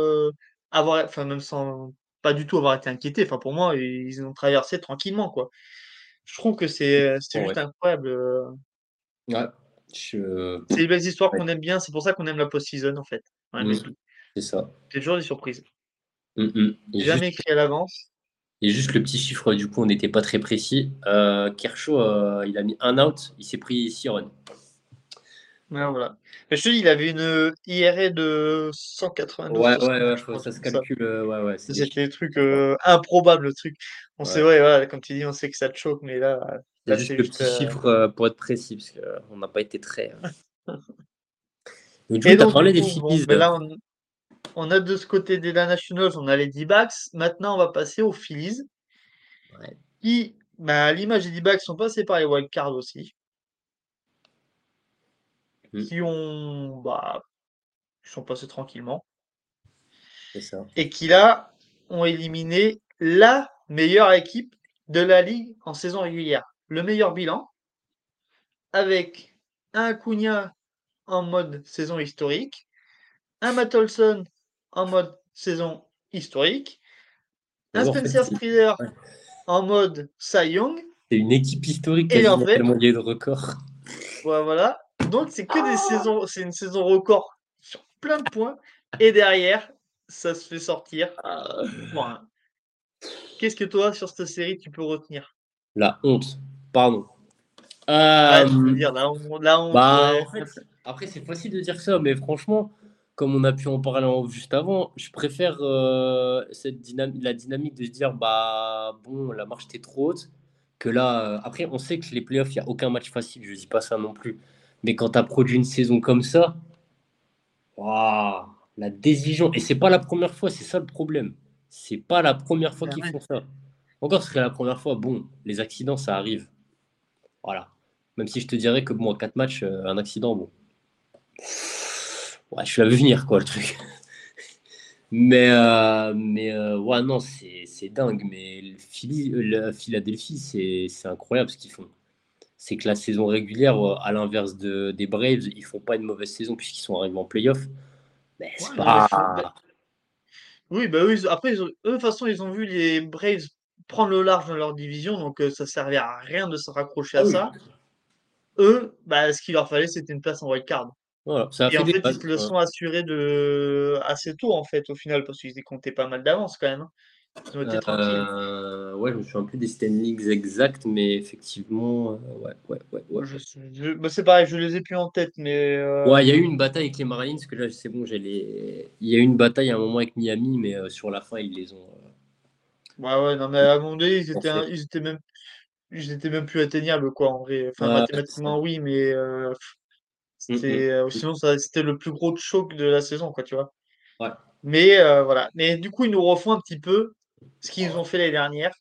avoir, enfin, même sans pas du tout avoir été inquiété. Enfin, pour moi, ils ont traversé tranquillement, quoi. Je trouve que c'est juste ouais. incroyable. Euh. Ouais. Je... C'est des belles histoires ouais. qu'on aime bien. C'est pour ça qu'on aime la post-season, en fait. MLB. C'est ça. C'est toujours des surprises. Hmm. Et, Jamais juste, écrit à l'avance. et juste le petit chiffre, du coup, on n'était pas très précis. Euh, Kershaw, euh, il a mis un out, il s'est pris 6 runs. Ouais, voilà. Mais je te dis, il avait une IRA de 192, Ouais, ouais, 160, ouais, je crois, ça un se ça. calcule. euh, ouais, ouais, c'est des des trucs euh, improbables, le truc. On sait, Ouais. ouais, voilà, comme tu dis, on sait que ça te choque, mais là, C'est là juste le juste. petit euh, chiffre euh, pour être précis, parce qu'on n'a pas été très. euh. Et coup, tu as parlé des bon, Phillies. ben là, on, on a de ce côté des la Nationals, on a les D-backs. Maintenant, on va passer aux Phillies, qui, ben, à l'image des D-backs, sont passés par les wildcards aussi, Mm. qui ont, bah, qui sont passés tranquillement, ça. et qui là ont éliminé la meilleure équipe de la ligue en saison régulière. Le meilleur bilan, avec un Acuna en mode saison historique, un Matt Olson en mode saison historique, un en fait, Spencer Strider ouais. en mode Cy Young, C'est une équipe historique et en fait, tellement il y a eu de records. voilà, voilà. Donc c'est que des saisons, c'est une saison record sur plein de points, et derrière, ça se fait sortir. Voilà. Qu'est-ce que toi, sur cette série, tu peux retenir? La honte. Pardon. Ouais, je Euh, veux dire, la honte, la honte, bah, ouais. en fait, après, c'est facile de dire ça, mais franchement, comme on a pu en parler en- juste avant, je préfère euh, cette dynamique, la dynamique de se dire, bah, bon, la marche était trop haute, que là, euh, après, on sait que les playoffs, il n'y a aucun match facile, je dis pas ça non plus. Mais quand tu as produit une saison comme ça, waouh, la désillusion. Et c'est pas la première fois, c'est ça le problème. C'est pas la première fois qu'ils font ça. Encore, ce serait la première fois. Bon, les accidents, ça arrive. Voilà. Même si je te dirais que bon, à 4 matchs, euh, un accident, bon. Ouais, je l'avais venir, quoi, le truc. Mais, euh, mais euh, ouais, non, c'est dingue. Mais le Philly- la Philadelphie, c'est c'est incroyable ce qu'ils font. C'est que la saison régulière, euh, à l'inverse de, des Braves, ils font pas une mauvaise saison puisqu'ils sont arrivés en playoff. Mais c'est Ouais, pas. oui, bah oui, après, ils ont- eux, de toute façon, ils ont vu les Braves prendre le large dans leur division, donc euh, ça servait à rien de se raccrocher Ah à oui. ça. Eux, bah, ce qu'il leur fallait, c'était une place en wildcard. Voilà, ça a Et fait en des fait, ils se le sont assurés de assez tôt, en fait, au final, parce qu'ils comptaient pas mal d'avance quand même. Tranquilles. ouais, je me souviens plus des standings exacts, mais effectivement, ouais, ouais, ouais. ouais. Bah, c'est pareil, je les ai plus en tête, mais. Ouais, il y a eu une bataille avec les Marlins, que là, c'est bon, j'ai les... Il y a eu une bataille à un moment avec Miami, mais sur la fin, ils les ont. Ouais, ouais, non, mais à moment donné, ils étaient, ils étaient même ils étaient même plus atteignables, quoi, en vrai. Enfin, mathématiquement, oui, mais euh, mmh, mmh. Euh, sinon, ça, c'était le plus gros choc de la saison, quoi, tu vois. Ouais. Mais euh, voilà. Mais du coup, ils nous refont un petit peu ce qu'ils ont fait l'année dernière,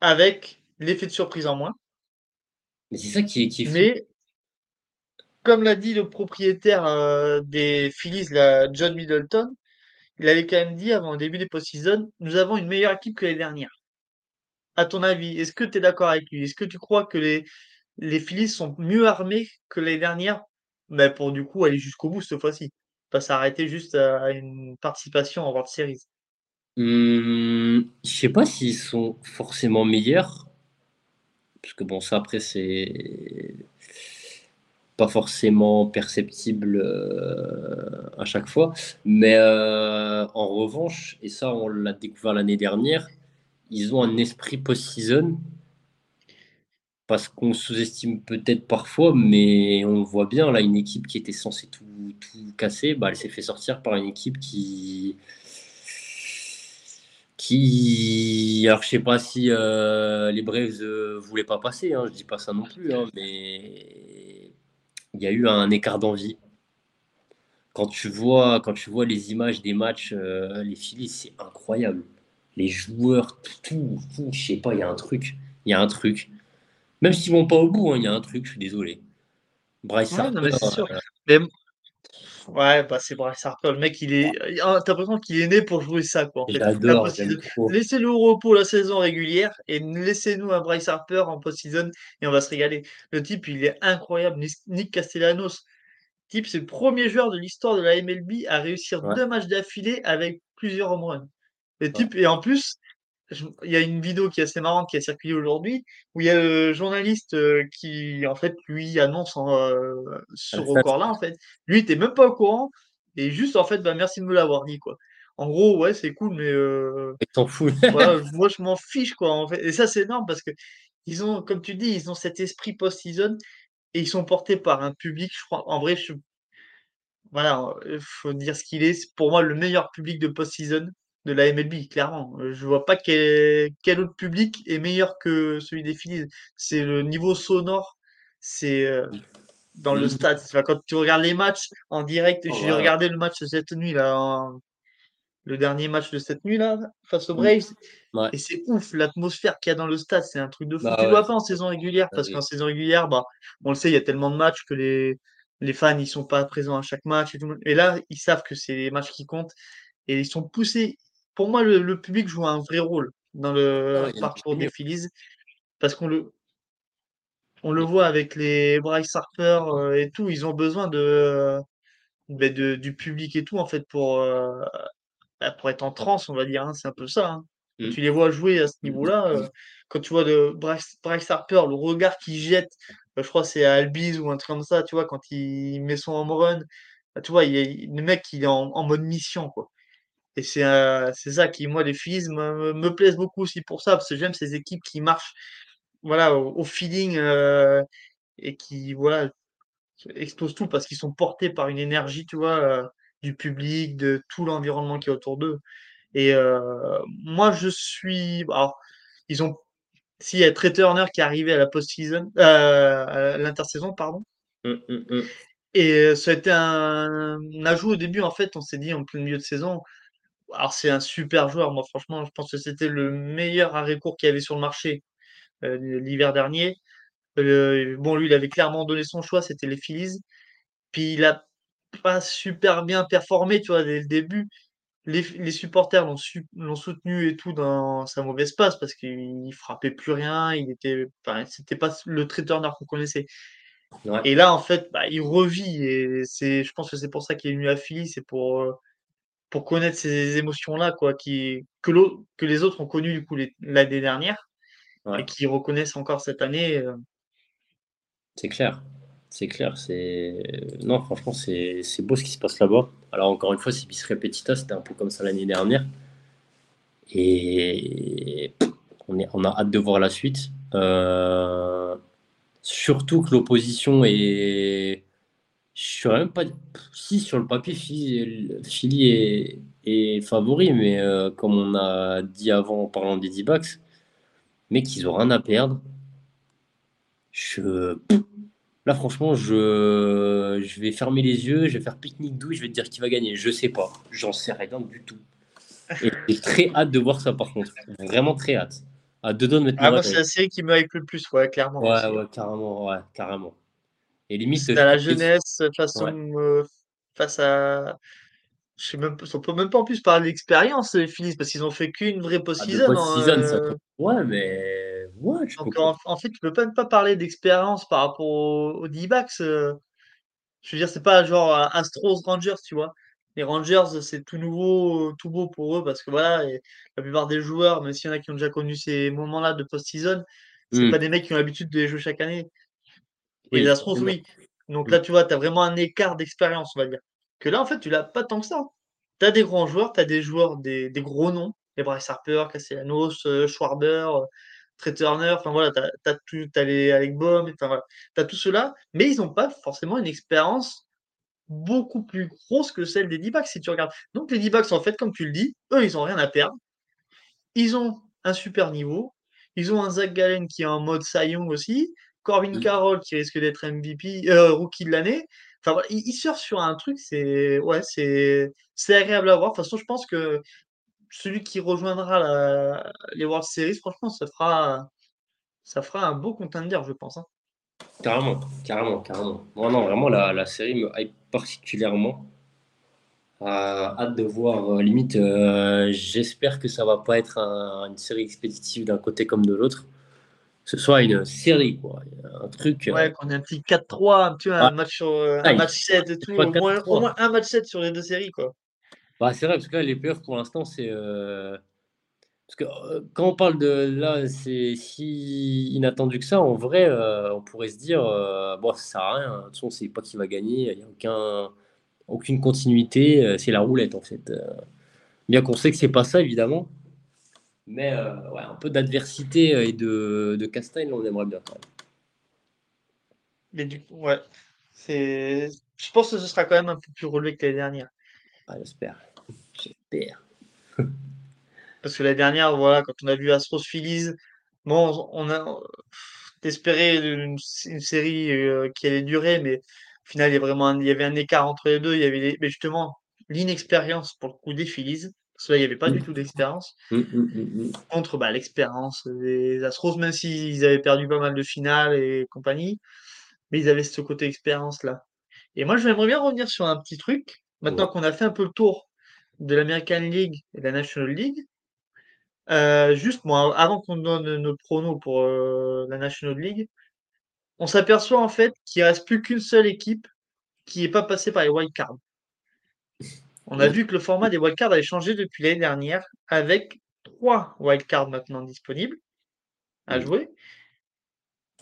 avec l'effet de surprise en moins. Mais c'est ça qui est, qui Mais, comme l'a dit le propriétaire des Phillies, la John Middleton, il avait quand même dit avant le début des post-season, nous avons une meilleure équipe que l'année dernière. À ton avis, est-ce que tu es d'accord avec lui? Est-ce que tu crois que les, les Phillies sont mieux armés que les dernières mais ben, pour du coup aller jusqu'au bout cette fois-ci. Pas s'arrêter juste à une participation en World Series hum, Je sais pas s'ils sont forcément meilleurs. Parce que bon, ça après, c'est pas forcément perceptible euh, à chaque fois. Mais euh, en revanche, et ça on l'a découvert l'année dernière, ils ont un esprit post-season parce qu'on sous-estime peut-être parfois, mais on voit bien, là, une équipe qui était censée tout, tout casser, bah, elle s'est fait sortir par une équipe qui. Qui. Alors, je sais pas si euh, les Braves ne voulaient pas passer, hein, je dis pas ça non plus, hein, mais il y a eu un écart d'envie. Quand tu vois, quand tu vois les images des matchs, euh, les Phillies, c'est incroyable les joueurs, tout, tout, je sais pas, il y a un truc. Il y a un truc. Même s'ils vont pas au bout, hein, il y a un truc, je suis désolé. Bryce Harper. Euh, ouais, bah c'est Bryce Harper. Le mec, il est. T'as l'impression qu'il est né pour jouer ça, quoi. En J'adore. Laissez-le au repos la saison régulière et laissez-nous un Bryce Harper en post-season et on va se régaler. Le type, il est incroyable. Nick Castellanos. Type, c'est le premier joueur de l'histoire de la MLB à réussir deux matchs d'affilée avec plusieurs home runs. Le type, et en plus, il y a une vidéo qui est assez marrante qui a circulé aujourd'hui où il y a le journaliste euh, qui, en fait, lui annonce euh, ce record-là, en fait. Lui, était même pas au courant et juste, en fait, bah, merci de me l'avoir dit, quoi. En gros, ouais, c'est cool, mais. Euh, t'en fous. moi, je m'en fiche, quoi, en fait. Et ça, c'est énorme parce que, ils ont, comme tu dis, ils ont cet esprit post-season et ils sont portés par un public, je crois. En vrai, je, voilà, il faut dire ce qu'il est. Pour moi, le meilleur public de post-season de la MLB, clairement. Euh, je vois pas quel, quel autre public est meilleur que celui des Phillies. C'est le niveau sonore, c'est euh, dans le stade. quand tu regardes les matchs en direct, j'ai regardé le match cette nuit là, le dernier match de cette nuit là face aux Braves. Et c'est ouf l'atmosphère qu'il y a dans le stade, c'est un truc de fou. Bah tu ne vois pas en saison régulière parce qu'en saison régulière, bah, on le sait, il y a tellement de matchs que les, les fans ils sont pas présents à chaque match et tout. Et là, ils savent que c'est les matchs qui comptent et ils sont poussés pour moi, le, public joue un vrai rôle dans le ah, parcours des Phillies parce qu'on le, on le voit avec les Bryce Harper euh, et tout, ils ont besoin de, ben, de, du public et tout en fait pour, euh, bah, pour être en transe, on va dire. Hein, c'est un peu ça. Hein. Mmh. Tu les vois jouer à ce mmh. niveau-là. Euh, quand tu vois de Bryce, Harper, le regard qu'il jette, je crois c'est à Albiz ou un truc comme ça, tu vois, quand il met son home run, bah, tu vois, il le mec il est en, en mode mission quoi. Et c'est euh, ça qui, moi, les Phillies me, me, plaisent beaucoup aussi pour ça, parce que j'aime ces équipes qui marchent voilà, au, feeling euh, et qui voilà, explosent tout parce qu'ils sont portés par une énergie, tu vois, euh, du public, de tout l'environnement qui est autour d'eux. Et moi, je suis. Alors, ils ont. S'il y a Trey Turner qui est arrivé à la post-season, à l'intersaison, pardon. Mmh, mmh, mmh. Et ça a été un, un, ajout au début, en fait, on s'est dit en plein milieu de saison, alors c'est un super joueur, moi franchement, je pense que c'était le meilleur arrêt-court qu'il y avait sur le marché euh, l'hiver dernier. bon, lui, il avait clairement donné son choix, c'était les Phillies. Puis il a pas super bien performé, tu vois, dès le début. Les, supporters l'ont soutenu et tout dans sa mauvaise passe parce qu'il frappait plus rien, il était, enfin, c'était pas le traiteur qu'on connaissait. Et là, en fait, bah, il revit et c'est, je pense que c'est pour ça qu'il est venu à Philly, c'est pour euh, pour connaître ces émotions-là, quoi, qui, que, que les autres ont connu du coup l'année dernière et qui reconnaissent encore cette année. Euh. C'est clair. C'est clair. C'est non, franchement, c'est beau ce qui se passe là-bas. Alors encore une fois, c'est bis repetita, c'était un peu comme ça l'année dernière. Et on, est, on a hâte de voir la suite. surtout que l'opposition est. Je ne même pas. Si, sur le papier, Philly est, est favori, mais comme on a dit avant en parlant des D-backs, mec, ils ont rien à perdre. Je. Là, franchement, je... je vais fermer les yeux, je vais faire pique-nique doux, je vais te dire qui va gagner. Je sais pas, j'en sais rien du tout. Et j'ai très hâte de voir ça, par contre. Vraiment très hâte. À deux Ah, moi, c'est la série qui me hype le plus, ouais, clairement. Ouais, ouais, carrément, ouais, carrément. Et limite. à la jeunesse, façon, euh, face à. Je sais même, on peut même pas en plus parler d'expérience, les Phillies, parce qu'ils ont fait qu'une vraie ah, post-season. post ça... Euh. Ouais, mais. Ouais, en, fait, tu peux même pas parler d'expérience par rapport aux, D-backs. Euh. Je veux dire, c'est pas genre Astros Rangers, tu vois. Les Rangers, c'est tout nouveau, tout beau pour eux, parce que voilà, la plupart des joueurs, même s'il y en a qui ont déjà connu ces moments-là de post-season, c'est pas hmm. des mecs qui ont l'habitude de les jouer chaque année. Et les Astros, oui. Donc là, tu vois, tu as vraiment un écart d'expérience, on va dire. Que là, en fait, tu l'as pas tant que ça. Tu as des grands joueurs, tu as des joueurs, des, gros noms, les Bryce Harper, Castellanos, euh, Schwarber, euh, Trey Turner, enfin voilà, tu as, tout, as les Alec Baum, enfin voilà, tu as tout cela, mais ils n'ont pas forcément une expérience beaucoup plus grosse que celle des D-backs si tu regardes. Donc les D-backs, en fait, comme tu le dis, eux, ils n'ont rien à perdre. Ils ont un super niveau. Ils ont un Zach Gallen qui est en mode Cy aussi. Corbin mmh. Carroll qui risque d'être MVP, euh, rookie de l'année. Enfin, il, sort sur un truc, c'est ouais, c'est agréable à voir. De toute façon, je pense que celui qui rejoindra les World Series, franchement, ça fera, ça fera un beau contender, je pense. Hein. Carrément, carrément, carrément. non, vraiment, la, série me hype particulièrement. Euh, hâte de voir, euh, limite, j'espère que ça va pas être une série expéditive d'un côté comme de l'autre ce soit une série, quoi. Un truc. Euh, ouais, qu'on ait un petit 4-3, tu vois, un, match sur, euh, un match 7 et tout. Au moins, au moins, un match 7 sur les deux séries, quoi. Bah, c'est vrai, parce que là, les playoffs, pour l'instant, c'est. Euh, parce que quand on parle de là, c'est si inattendu que ça, en vrai, on pourrait se dire, bon, ça sert à rien. De toute façon, on sait pas qui va gagner. Il n'y a aucun, aucune continuité. c'est la roulette, en fait. Bien qu'on sait que c'est pas ça, évidemment. Mais euh, ouais, un peu d'adversité euh, et de, de castagne, on aimerait bien quand même. Mais du coup, ouais. C'est... Je pense que ce sera quand même un peu plus relevé que l'année dernière. Ah, j'espère. J'espère. Parce que l'année dernière, voilà, quand on a vu Astros Phillies, bon, on a espéré une, une série euh, qui allait durer, mais au final, il y, vraiment il y avait un écart entre les deux. Il y avait mais justement l'inexpérience pour le coup des Phillies. Parce que là, il n'y avait pas du mmh. tout d'expérience. Mmh, mmh, Contre bah, l'expérience des Astros, même s'ils avaient perdu pas mal de finales et compagnie, mais ils avaient ce côté expérience-là. Et moi, j'aimerais bien revenir sur un petit truc. Maintenant qu'on a fait un peu le tour de l'American League et de la National League, euh, juste moi, avant qu'on donne nos pronos pour euh, la National League, on s'aperçoit en fait qu'il ne reste plus qu'une seule équipe qui n'est pas passée par les wild cards. On a vu que le format des wildcards avait changé depuis l'année dernière, avec trois wildcards maintenant disponibles à jouer.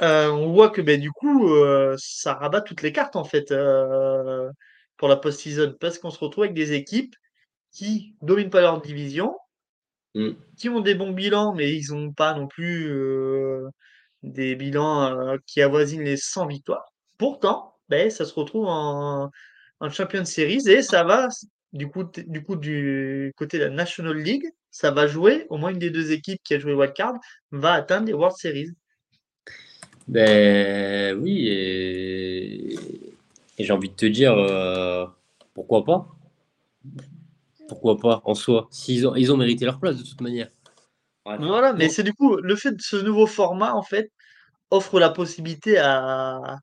Euh, on voit que ben, du coup, euh, ça rabat toutes les cartes en fait euh, pour la post-season, parce qu'on se retrouve avec des équipes qui dominent pas leur division, mm. qui ont des bons bilans, mais ils n'ont pas non plus des bilans qui avoisinent les 100 victoires. Pourtant, ben, ça se retrouve en, en Champions Series et ça va du coup, du coup, du côté de la National League, ça va jouer, au moins une des deux équipes qui a joué Wildcard va atteindre les World Series. Ben oui, et, j'ai envie de te dire, euh, pourquoi pas? Pourquoi pas en soi S'ils ont, ils ont mérité leur place de toute manière. Voilà, mais c'est du coup, le fait de ce nouveau format, en fait, offre la possibilité à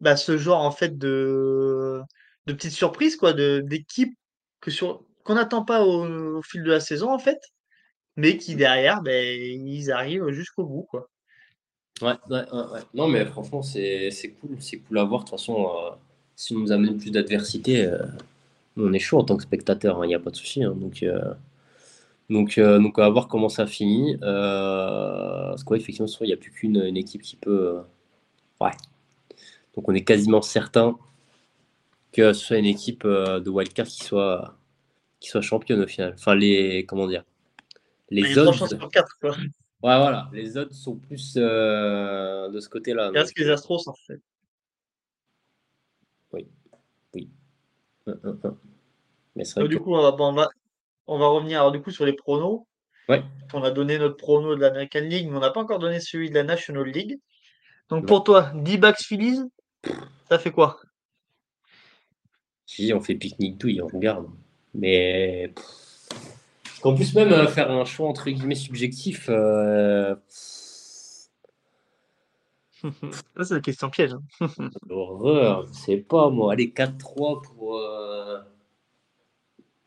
bah, ce genre en fait de, de petites surprises, quoi, d'équipes sur qu'on n'attend pas au, fil de la saison en fait, mais qui derrière, ben, ils arrivent jusqu'au bout quoi. Ouais, ouais, ouais, Non, mais franchement, c'est cool, c'est cool à voir. De toute façon, euh, si on nous amène plus d'adversité, euh, on est chaud en tant que spectateur, il hein, n'y a pas de souci. Hein. donc, euh, donc, donc, à voir comment ça finit. parce qu'effectivement, il n'y a plus qu'une équipe qui peut. ouais. Donc, on est quasiment certain que ce soit une équipe euh, de wildcard qui soit, qui soit championne au final. Enfin, les. Comment dire Les autres. 4, quoi. Ouais, voilà, les autres sont plus euh, de ce côté-là. Donc, que les Astros, en fait. oui, oui. Mais Donc, vrai du que. coup, on va, bon, on va, on va revenir alors, du coup, sur les pronos. Ouais, On a donné notre prono de l'American League, mais on n'a pas encore donné celui de la National League. Donc, non. pour toi, D-backs Phillies, ça fait quoi? Dis, on fait pique-nique douille, on regarde. Mais. Qu'en plus, même euh, faire un choix entre guillemets subjectif. euh, Ça, c'est la question piège. hein. Horreur, je sais pas moi. Allez, 4-3 pour. euh,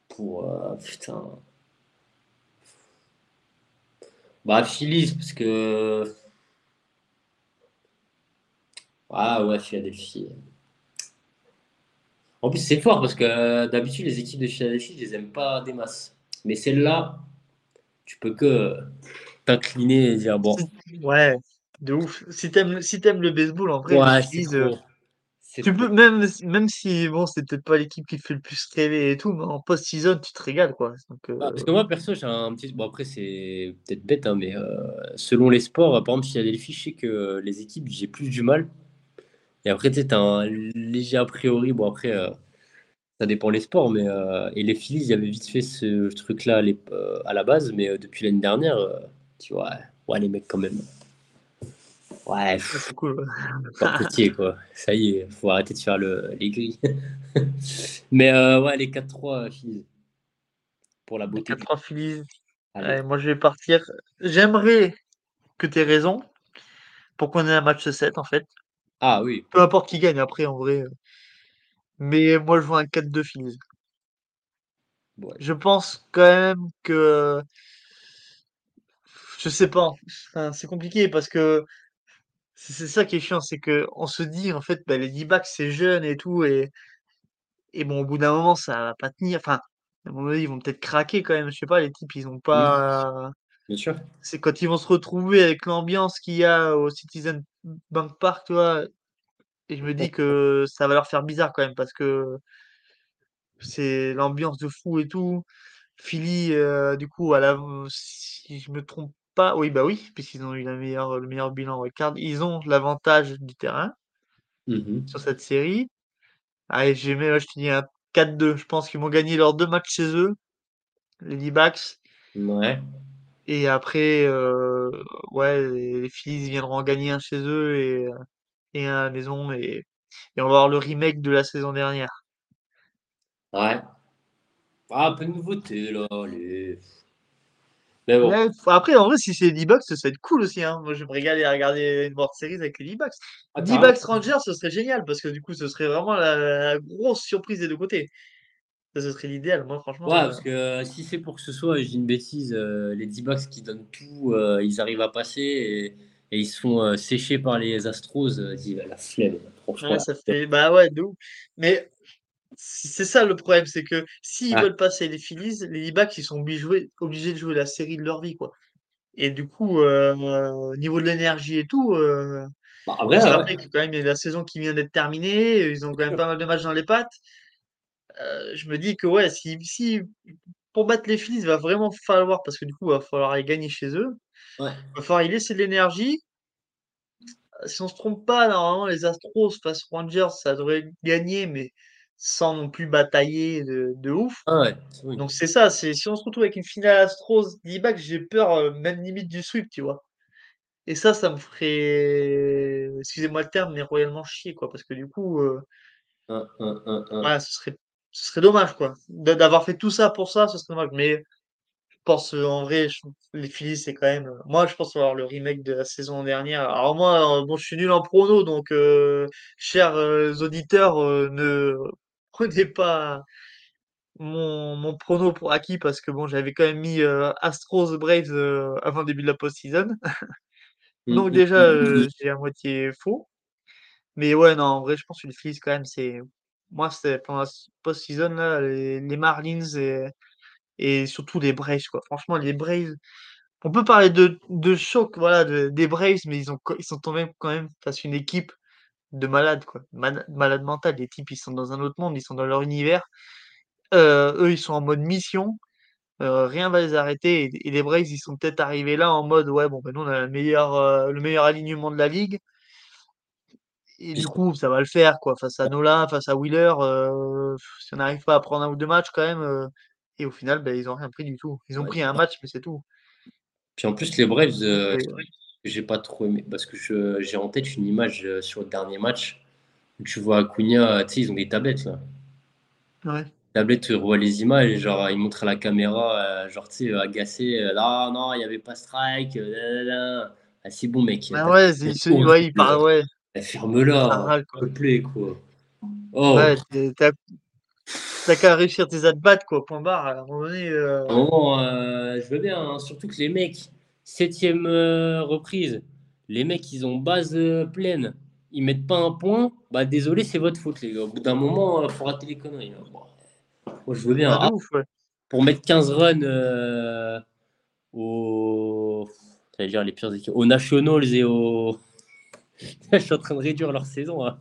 Pour. Putain. Bah, Phillies, parce que. Ah ouais, Philadelphie. En plus, c'est fort parce que euh, d'habitude, les équipes de Philadelphie, je les aime pas des masses. Mais celle-là, tu peux que t'incliner et dire bon, Ouais, de ouf. Si t'aimes, si le baseball, en vrai, ouais, euh, tu trop. peux, même, même si, bon, c'est peut-être pas l'équipe qui te fait le plus rêver et tout, mais en post-season, tu te régales, quoi. Donc, Ah, euh, parce que moi, perso, j'ai un petit. Bon, après, c'est peut-être bête, hein, mais euh, selon les sports, par exemple, Philadelphie, je sais que les équipes, j'ai plus du mal. Et après, tu sais, un léger a priori. Bon, après, euh, ça dépend les sports, mais. euh, et les Phillies, il y avait vite fait ce truc-là à, l'ép- euh, à la base, mais euh, depuis l'année dernière, euh, tu vois, ouais, les mecs, quand même. Ouais, pff, c'est cool. ouais. pas potier, quoi. Ça y est, faut arrêter de faire le, les grilles. mais euh, ouais, les 4-3 euh, Phillies, pour la Les beauté du. 4-3 Phillies, Allez. ouais, moi, je vais partir. J'aimerais que t'aies raison pour qu'on ait un match 7, en fait. Ah oui, Peu importe qui gagne après, en vrai. euh. Mais moi, je vois un 4-2 Phillies. ouais. Je pense quand même que, je sais pas, enfin, c'est compliqué parce que c'est ça qui est chiant, c'est que on se dit en fait, bah, les D-backs c'est jeune et tout, et, et bon, au bout d'un moment, ça va pas tenir. Enfin, à un moment donné, ils vont peut-être craquer quand même. Je sais pas, les types, ils ont Oui, pas. bien sûr. C'est quand ils vont se retrouver avec l'ambiance qu'il y a au Citizen Bank Park, tu vois. Et je me dis que ça va leur faire bizarre quand même parce que c'est l'ambiance de fou et tout. Philly, euh, du coup, à la, si je me trompe pas, oui, bah oui, puisqu'ils ont eu la meilleure, le meilleur bilan record, ils ont l'avantage du terrain Mhm. sur cette série. Allez, j'ai mis, je te dis un 4-2. Je pense qu'ils vont gagner leurs deux matchs chez eux, les D-backs. Ouais, Et après, euh, ouais, les les Phillies viendront en gagner un chez eux et, et un à la maison. Et, et on va avoir le remake de la saison dernière. ouais. Ah, un peu de nouveauté, là. allez. Mais bon. Ouais, f- après, en vrai, si c'est les D-backs, ça va être cool aussi. Hein. Moi, je vais me régaler à regarder une World Series avec les D-backs. Ah, carrément. D-backs Rangers, ce serait génial parce que du coup, ce serait vraiment la, la grosse surprise des deux côtés. Ça, ce serait l'idéal. Moi, Ouais, franchement, euh, parce que euh, si c'est pour que ce soit, je dis une bêtise, euh, les D-backs qui donnent tout, euh, ils arrivent à passer et, et ils se font sécher par les Astros, la flemme, franchement. ouais, ça fait. Bah ouais, ouf. Mais c'est ça le problème, c'est que s'ils Ah, veulent passer les Phillies, les D-backs, ils sont obligés, de jouer- obligés de jouer la série de leur vie, quoi. Et du coup, au niveau de l'énergie et tout, bah, se ouais, que quand même, il y a la saison qui vient d'être terminée. Ils ont quand même pas mal de matchs dans les pattes. Euh, je me dis que ouais, si, si pour battre les Phillies, il va vraiment falloir, parce que du coup, il va falloir aller gagner chez eux, Ouais. il va falloir y laisser de l'énergie. Si on se trompe pas, normalement, les Astros face aux Rangers, ça devrait gagner, mais sans non plus batailler de, de ouf. Ah ouais, oui. Donc c'est ça, c'est si on se retrouve avec une finale Astros D-back, j'ai peur euh, même limite du sweep, tu vois. Et ça, ça me ferait, excusez-moi le terme, mais royalement chier, quoi, parce que du coup, euh, ce serait, ce serait dommage, quoi, d'avoir fait tout ça pour ça, ce serait dommage. Mais Je pense, euh, en vrai, je- les Phillies, c'est quand même. euh, Moi, je pense avoir le remake de la saison dernière. Alors, moi, euh, bon, je suis nul en prono, donc, euh, chers auditeurs, euh, ne prenez pas mon, mon prono pour acquis parce que, bon, j'avais quand même mis euh, Astros Braves avant le début de la post-season. Hum, Donc, hum, déjà, hum. j'ai à moitié faux. Mais ouais, non, en vrai, je pense que les Phillies, quand même, c'est. Moi, c'était pendant la post-season, là, les, Marlins et, et surtout les Braves, quoi. Franchement, les Braves. On peut parler de, de choc, voilà, de- des Braves, mais ils ont, ils sont tombés quand même face à une équipe de malades, quoi. Malade, malade mental. Les types, ils sont dans un autre monde, ils sont dans leur univers. Euh, eux, ils sont en mode mission. euh, rien va les arrêter. Et, les Braves, ils sont peut-être arrivés là en mode, ouais, bon, ben nous, on a le meilleur, euh, le meilleur alignement de la ligue. Et du coup, ça va le faire, quoi. Face à Nola, face à Wheeler, euh, si on n'arrive pas à prendre un ou deux matchs, quand même. euh, et au final, ben, ils ont rien pris du tout. Ils ont Ouais. pris un match, mais c'est tout. Puis en plus, les Braves, euh, euh, j'ai pas trop aimé parce que j'ai en tête une image euh, sur le dernier match où tu vois Acuna, tu sais, ils ont des tablettes là. ouais. tablette, tu vois les images, genre, il montre à la caméra, euh, genre, tu sais, euh, agacé, euh, là, non, il n'y avait pas strike, euh, là, là, là. Ah, c'est bon, mec, t'as ouais, il, ton ouais, il jeu, parle, ouais, ferme-la, râle, s'il quoi. te plaît, quoi. Oh, Ouais, t'as qu'à réussir tes at-bats, quoi, point barre. À un moment donné, euh, euh, je veux bien, hein, surtout que les mecs, septième euh, reprise, les mecs, ils ont base pleine, ils mettent pas un point, bah désolé, c'est votre faute, les gars. Au bout d'un moment, il faut rater les conneries. hein. Bon, je veux bien. Ah, ouf, ouais. pour mettre 15 runs aux, dire les pires équipes, aux Nationals et aux. je suis en train de réduire leur saison. hein.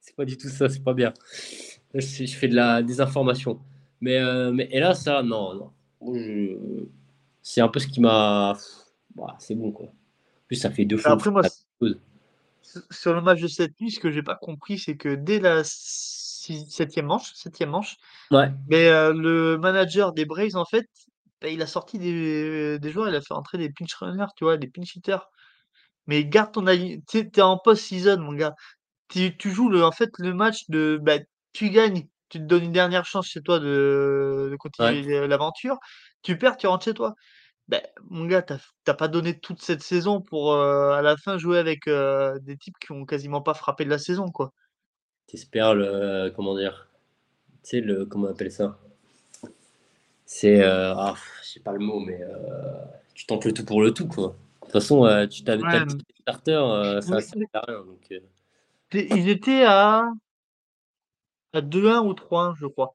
C'est pas du tout ça, c'est pas bien. Là, je, je fais de la désinformation. Mais, euh, mais et là, ça, non, non. Moi, je- C'est un peu ce qui m'a. Bah, c'est bon, quoi. En plus, ça fait deux fois. Après, moi, sur le match de cette nuit, ce que j'ai pas compris, c'est que dès la six- septième manche, septième manche, Ouais, mais euh, le manager des Braves, en fait, bah, il a sorti des, des joueurs, il a fait entrer des pinch runners, tu vois, des pinch hitters. Mais garde ton alignement. Tu t'es en post-season, mon gars. Tu, tu joues le, en fait le match de bah, tu gagnes, tu te donnes une dernière chance chez toi de, de ouais. continuer l'aventure. Tu perds, tu rentres chez toi. Ben, mon gars, t'as pas donné toute cette saison pour euh, à la fin jouer avec euh, des types qui ont quasiment pas frappé de la saison, quoi. T'espères le. Comment dire Tu sais, le. Comment on appelle ça? C'est. euh, ah, je sais pas le mot, mais. euh, tu tentes le tout pour le tout, quoi. De toute façon, euh, tu t'avais Ouais, t'as dit starter, euh, ça ne sert à rien. Donc, euh, T'es- Ils étaient à, à 2-1 ou 3-1, je crois.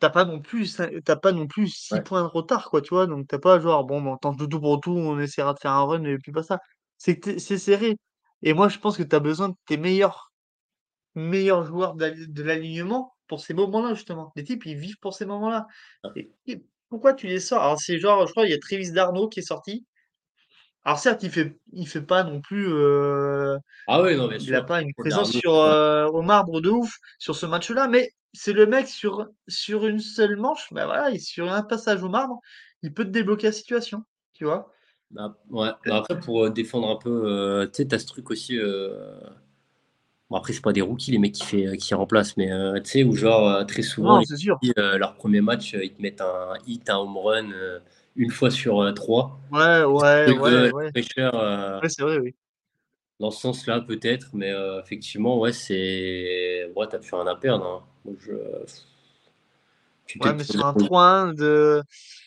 T'as pas non plus, t'as pas non plus 6 Ouais. points de retard, quoi, tu vois. Donc t'as pas genre, bon, on tente le tout pour tout, on essaiera de faire un run et puis pas ça. C'est serré. Et moi, je pense que t'as besoin de tes meilleurs, meilleurs joueurs de la- de l'alignement pour ces moments-là, justement. Les types, ils vivent pour ces moments-là. Et, et pourquoi tu les sors? Alors, c'est genre, je crois, il y a Travis Darno qui est sorti. Alors, certes, il fait, il fait pas non plus, euh, Ah oui, non, bien il a sûr. pas une présence sur, ouais. euh, au marbre de ouf sur ce match-là, mais c'est le mec sur, sur une seule manche, bah voilà, et sur un passage au marbre, il peut te débloquer la situation, tu vois. Bah, ouais. Bah, après, pour euh, défendre un peu, euh, tu sais, t'as ce truc aussi. Bon, après, c'est pas des rookies, les mecs qui, fait, qui remplacent, mais tu sais, où genre, très souvent, Non, sûr. leur premier match, ils te mettent un hit, un home run, une fois sur euh, trois. Ouais, ouais, ouais, la ouais. euh, Ouais, c'est vrai, oui. dans ce sens-là, peut-être, mais euh, effectivement, ouais, c'est. Ouais, t'as plus rien à perdre. hein. Je... Ouais, mais sur un dire- 3-1 de,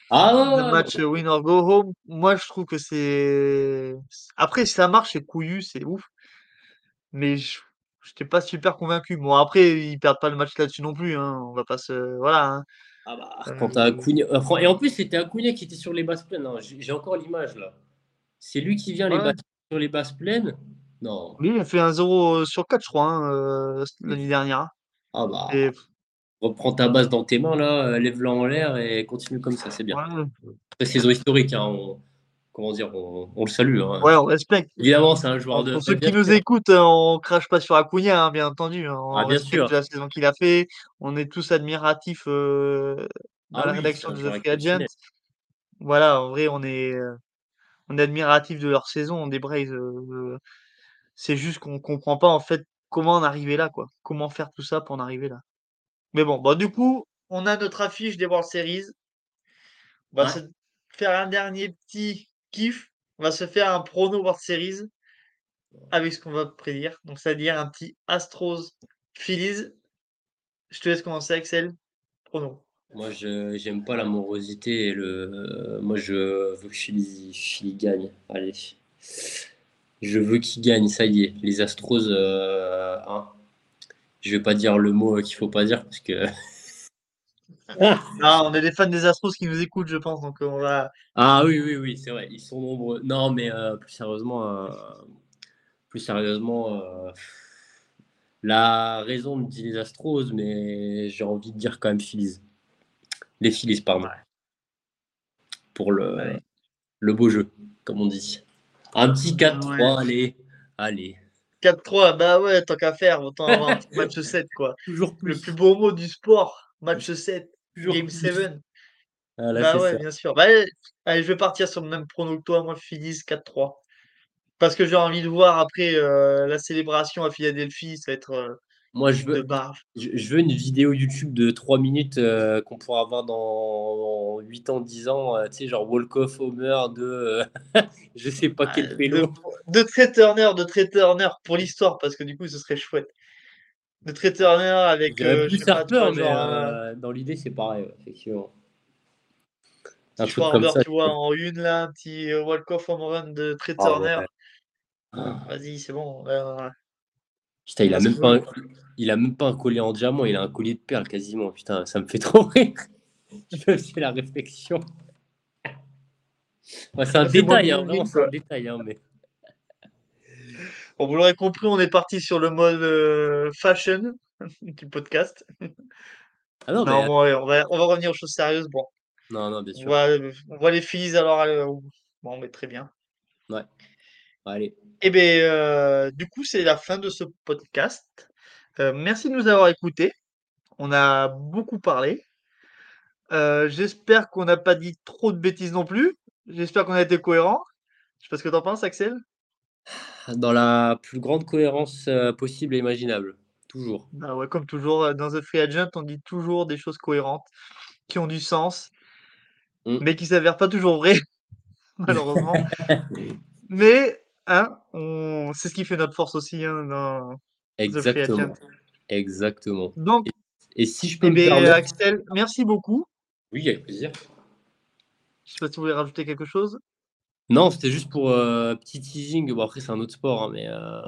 Ah de match win or go home, moi, je trouve que c'est... Après, si ça marche, c'est couillu, c'est ouf, mais je j'étais pas super convaincu. Bon, après, ils perdent pas le match là-dessus non plus, hein, on va pas se... Voilà, hein. Ah bah, quand t'as Euh, Acuna... euh, Et en plus, c'était Acuna qui était sur les bases plaines. hein. J'ai encore l'image là. C'est lui qui vient les ouais. bases... sur les bases plaines? Non. Lui, il a fait un 0 sur 4, je crois, hein, euh, l'année dernière. Ah Et bah, reprends ta base dans tes mains là, euh, lève-la en l'air et continue comme ça, c'est bien. ouais, Après, saison historique, hein, on... comment dire, on, on le salue. hein. ouais, on respecte. Évidemment, c'est un joueur de. pour ceux bien qui nous écoutent, euh, on crache pas sur Acuna, hein, bien entendu. hein. Ah, On bien respecte sûr. la saison qu'il a fait. On est tous admiratifs euh, dans Ah la oui, rédaction de The Free Agent. Voilà, en vrai, on est, euh, on est admiratifs de leur saison, des Braves. euh, euh, c'est juste qu'on comprend pas en fait comment en arriver là, quoi. Comment faire tout ça pour en arriver là. Mais bon, bah du coup, on a notre affiche des World Series. On va Ouais. se faire un dernier petit kiff. On va se faire un prono World Series avec ce qu'on va prédire. Donc, c'est-à-dire un petit Astros Phillies. Je te laisse commencer, Axel. Prono. Moi, je j'aime pas la morosité et le. euh, moi, je veux que Philly, Philly gagne. Allez. Je veux qu'il gagne, ça y est. Les Astros, euh, hein. Je vais pas dire le mot qu'il faut pas dire parce que. Ah, on a des fans des Astros qui nous écoutent, je pense. Donc, on va. Ah oui, oui, oui, c'est vrai, ils sont nombreux. Non, mais euh, plus sérieusement, euh, plus sérieusement, euh, la raison me dit les Astros, mais j'ai envie de dire quand même Phillies. Les Phillies, pardon. pour le, Ouais. le beau jeu, comme on dit. Un petit 4-3, Ouais. allez, allez. 4-3, bah ouais, tant qu'à faire, autant avoir un petit match 7, quoi. Toujours Le plus. plus beau mot du sport, match 7, toujours game plus. 7. Ah, là, Bah ouais, ça. bien sûr. Bah, allez, je vais partir sur le même prono que toi. Moi, je finisse 4-3. Parce que j'ai envie de voir après euh, la célébration à Philadelphie, ça va être euh, Moi, je de veux, je, je veux une vidéo YouTube de 3 minutes euh, qu'on pourra avoir dans 8 ans, 10 ans. euh, tu sais, genre Walk-off Homer de je sais pas Ah, quel de, vélo. de Trey Turner, de Trey Turner pour l'histoire, parce que du coup, ce serait chouette. De Trey Turner avec, euh, plus pas, Harper, mais genre un euh, dans l'idée, c'est pareil, ouais, effectivement. Un petit Schwarber, ça. tu vois, en une là, un petit euh, walk-off home run de Trey Ah Turner. ouais. Ah. Vas-y, c'est bon. là, Putain, il a même pas un, il a même pas un collier en diamant, il a un collier de perles quasiment. Putain, ça me fait trop rire. Je fais la réflexion. Ouais, c'est un détail, hein, vraiment, c'est un détail. Hein, mais... Bon, vous l'aurez compris, on est parti sur le mode euh, fashion du podcast. Ah non, Non, mais bon, on va, on va revenir aux choses sérieuses. Bon, non, non, bien on sûr. voit, on voit les filles alors. euh, bon, mais très bien. Ouais, allez. Eh bien, euh, du coup, c'est la fin de ce podcast. Euh, merci de nous avoir écoutés. On a beaucoup parlé. J'espère qu'on n'a pas dit trop de bêtises non plus. J'espère qu'on a été cohérent. Je sais pas ce que t'en penses, Axel. Dans la plus grande cohérence euh, possible et imaginable. Toujours. Bah ouais, comme toujours, euh, dans The Free Agent, on dit toujours des choses cohérentes, qui ont du sens, Mm. mais qui s'avèrent pas toujours vraies, malheureusement. Mais, hein, on... c'est ce qui fait notre force aussi hein, dans The Free Agent. Exactement. Donc, Et si je peux eh me bien, permettre. Axel, merci beaucoup. Oui, avec plaisir. Je sais pas si vous voulez rajouter quelque chose. Non, c'était juste pour euh, petit teasing. Bon, après, c'est un autre sport, hein, mais euh,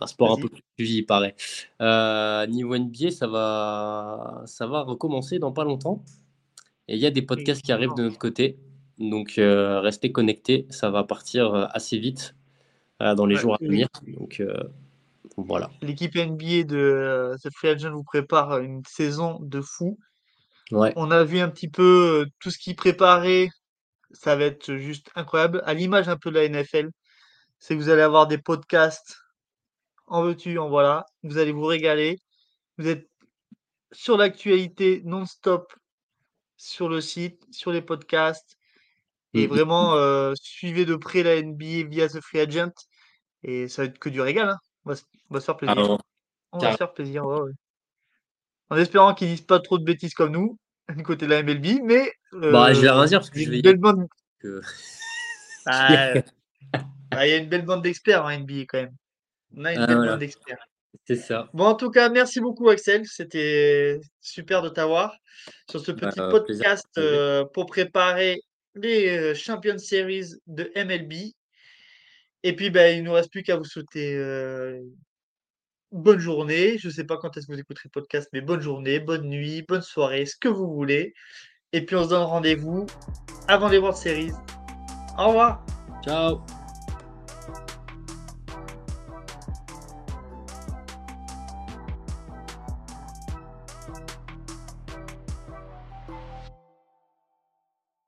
un sport un peu plus suivi, il paraît. Euh, niveau NBA, ça va, ça va recommencer dans pas longtemps. Et il y a des podcasts qui arrivent de notre côté. Donc, euh, restez connectés. Ça va partir assez vite dans les Ouais, jours à venir. Donc, voilà. L'équipe NBA de The Free Agent vous prépare une saison de fou. Ouais. On a vu un petit peu tout ce qui préparait. Ça va être juste incroyable. À l'image un peu de la NFL, c'est que vous allez avoir des podcasts en veux-tu, en voilà. Vous allez vous régaler. Vous êtes sur l'actualité non-stop sur le site, sur les podcasts. Et Mm. vraiment, euh, suivez de près la NBA via The Free Agent. Et ça va être que du régal. hein. On, va, se- on va se faire plaisir. On va se faire plaisir. ouais, ouais. En espérant qu'ils disent pas trop de bêtises comme nous, du côté de la MLB. Mais Bah, je vais euh, rien dire parce que a je vais y belle bande. que- Ah, il y a une belle bande d'experts en NBA quand même. On a une Ah, belle voilà. bande d'experts. C'est ça. Bon, en tout cas, merci beaucoup, Axel. C'était super de t'avoir sur ce Bah, petit euh, plaisir podcast euh, pour préparer les euh, Champions Series de MLB. Et puis, ben, il nous reste plus qu'à vous souhaiter euh, bonne journée. Je sais pas quand est-ce que vous écouterez le podcast, mais bonne journée, bonne nuit, bonne soirée, ce que vous voulez. Et puis, on se donne rendez-vous avant les World Series. Au revoir. Ciao.